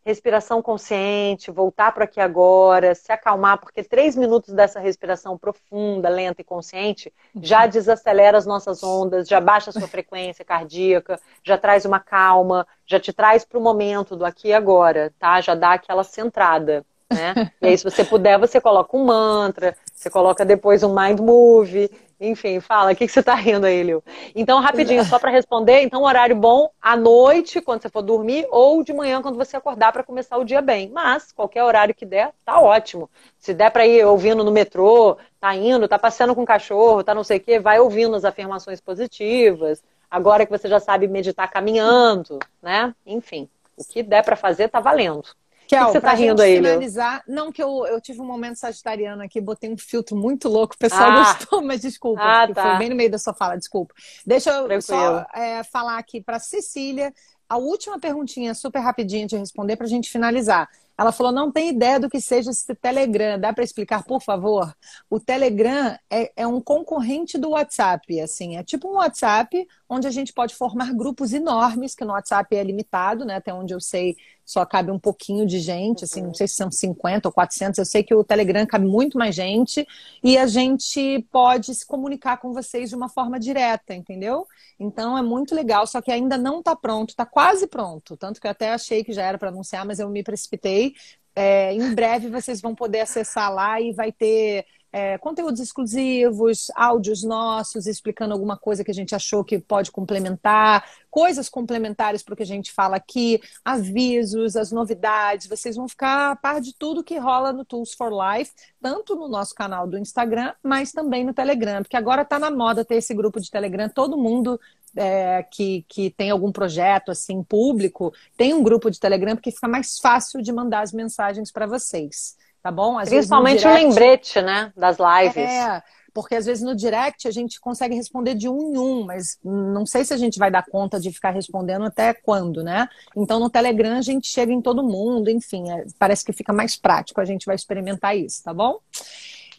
respiração consciente, voltar para aqui agora, se acalmar, porque três minutos dessa respiração profunda, lenta e consciente já uhum. desacelera as nossas ondas, já baixa a sua frequência cardíaca, já traz uma calma, já te traz para o momento do aqui e agora, tá? Já dá aquela centrada. Né? E aí, se você puder, você coloca um mantra, você coloca depois um mind move, enfim, fala, o que, que você está rindo aí, Lil? Então, rapidinho, só para responder, então, horário bom à noite, quando você for dormir, ou de manhã, quando você acordar, para começar o dia bem. Mas, qualquer horário que der, tá ótimo. Se der para ir ouvindo no metrô, tá indo, tá passeando com o cachorro, tá não sei o quê, vai ouvindo as afirmações positivas. Agora que você já sabe meditar caminhando, né? Enfim, o que der para fazer, tá valendo. Kel, que, que você tá rindo aí, finalizar, Não, que eu, eu tive um momento sagitariano aqui, botei um filtro muito louco, o pessoal ah. gostou, mas desculpa, ah, tá. foi bem no meio da sua fala, desculpa. Deixa eu Tranquilo. só é, falar aqui para Cecília, a última perguntinha super rapidinha de responder para a gente finalizar. Ela falou: não tem ideia do que seja esse Telegram. Dá para explicar, por favor? O Telegram é, é, um concorrente do WhatsApp. Assim, é tipo um WhatsApp onde a gente pode formar grupos enormes, que no WhatsApp é limitado, né? Até onde eu sei, só cabe um pouquinho de gente, assim, não sei se são 50 ou 400, eu sei que o Telegram cabe muito mais gente e a gente pode se comunicar com vocês de uma forma direta, entendeu? Então é muito legal, só que ainda não está pronto, está quase pronto, tanto que eu até achei que já era para anunciar, mas eu me precipitei. É, em breve vocês vão poder acessar lá e vai ter é, conteúdos exclusivos, áudios nossos explicando alguma coisa que a gente achou que pode complementar, coisas complementares para o que a gente fala aqui, avisos, as novidades. Vocês vão ficar a par de tudo que rola no Tools for Life, tanto no nosso canal do Instagram, mas também no Telegram, porque agora está na moda ter esse grupo de Telegram, todo mundo é, que, que tem algum projeto assim público tem um grupo de Telegram porque fica mais fácil de mandar as mensagens para vocês tá bom? Às Principalmente direct... o lembrete, né, das lives. É, porque às vezes no direct a gente consegue responder de um em um, mas não sei se a gente vai dar conta de ficar respondendo até quando, né? Então no Telegram a gente chega em todo mundo, enfim, é, parece que fica mais prático, a gente vai experimentar isso, tá bom?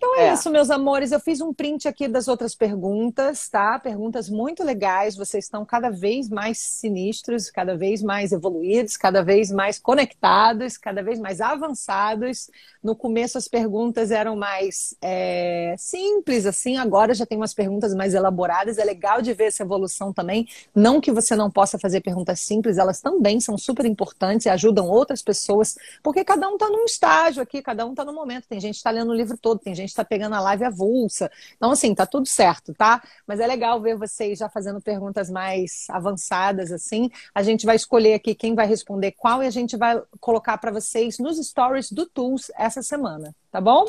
Então é, é, isso, meus amores. Eu fiz um print aqui das outras perguntas, tá? Perguntas muito legais. Vocês estão cada vez mais sinistros, cada vez mais evoluídos, cada vez mais conectados, cada vez mais avançados. No começo as perguntas eram mais é, simples, assim. Agora já tem umas perguntas mais elaboradas. É legal de ver essa evolução também. Não que você não possa fazer perguntas simples, elas também são super importantes e ajudam outras pessoas, porque cada um está num estágio aqui, cada um está no momento. Tem gente que está lendo o livro todo, tem gente está pegando a live avulsa. Então, assim, tá tudo certo, tá? Mas é legal ver vocês já fazendo perguntas mais avançadas, assim. A gente vai escolher aqui quem vai responder qual e a gente vai colocar para vocês nos stories do Tools essa semana tá bom?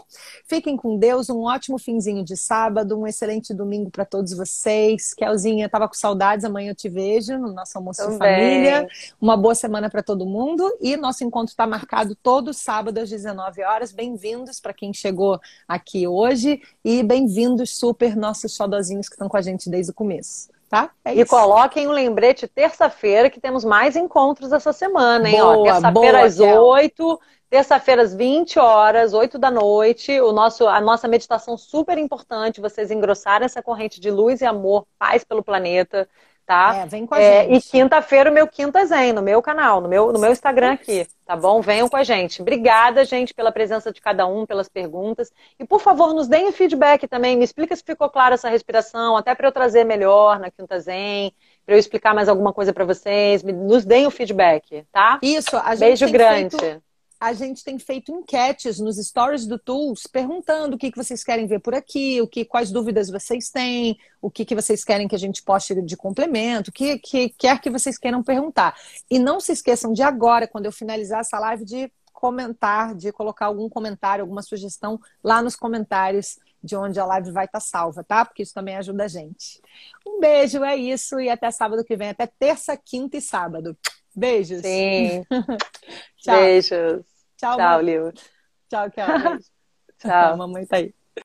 Fiquem com Deus, um ótimo finzinho de sábado, um excelente domingo para todos vocês. Kelzinha, tava com saudades, amanhã eu te vejo no nosso almoço Também. de família. Uma boa semana para todo mundo e nosso encontro está marcado todo sábado às 19 horas. Bem-vindos para quem chegou aqui hoje e bem-vindos super nossos xodozinhos que estão com a gente desde o começo. Tá? É e coloquem um lembrete terça-feira que temos mais encontros essa semana, hein? Terça-feira às 8 Terça-feira, às 20 horas, 8 da noite, o nosso, a nossa meditação super importante, vocês engrossarem essa corrente de luz e amor, paz pelo planeta, tá? É, vem com a é, gente. E quinta-feira o meu Quinta Zen, no meu canal, no meu, no meu Instagram aqui, tá bom? Venham com a gente. Obrigada, gente, pela presença de cada um, pelas perguntas. E, por favor, nos deem feedback também. Me explica se ficou clara essa respiração, até para eu trazer melhor na Quinta Zen, para eu explicar mais alguma coisa para vocês. Nos deem o feedback, tá? Isso, a gente Beijo grande. Feito a gente tem feito enquetes nos stories do Tools perguntando o que, que vocês querem ver por aqui, o que, quais dúvidas vocês têm, o que, que vocês querem que a gente poste de complemento, o que, que quer que vocês queiram perguntar. E não se esqueçam de agora, quando eu finalizar essa live, de comentar, de colocar algum comentário, alguma sugestão lá nos comentários de onde a live vai estar salva, tá? Porque isso também ajuda a gente. Um beijo, é isso, e até sábado que vem, até terça, quinta e sábado. Beijos. Sim. Tchau. Beijos. Tchau, Tchau, Liu. Tchau, Tchau. Tchau. mamãe tá aí.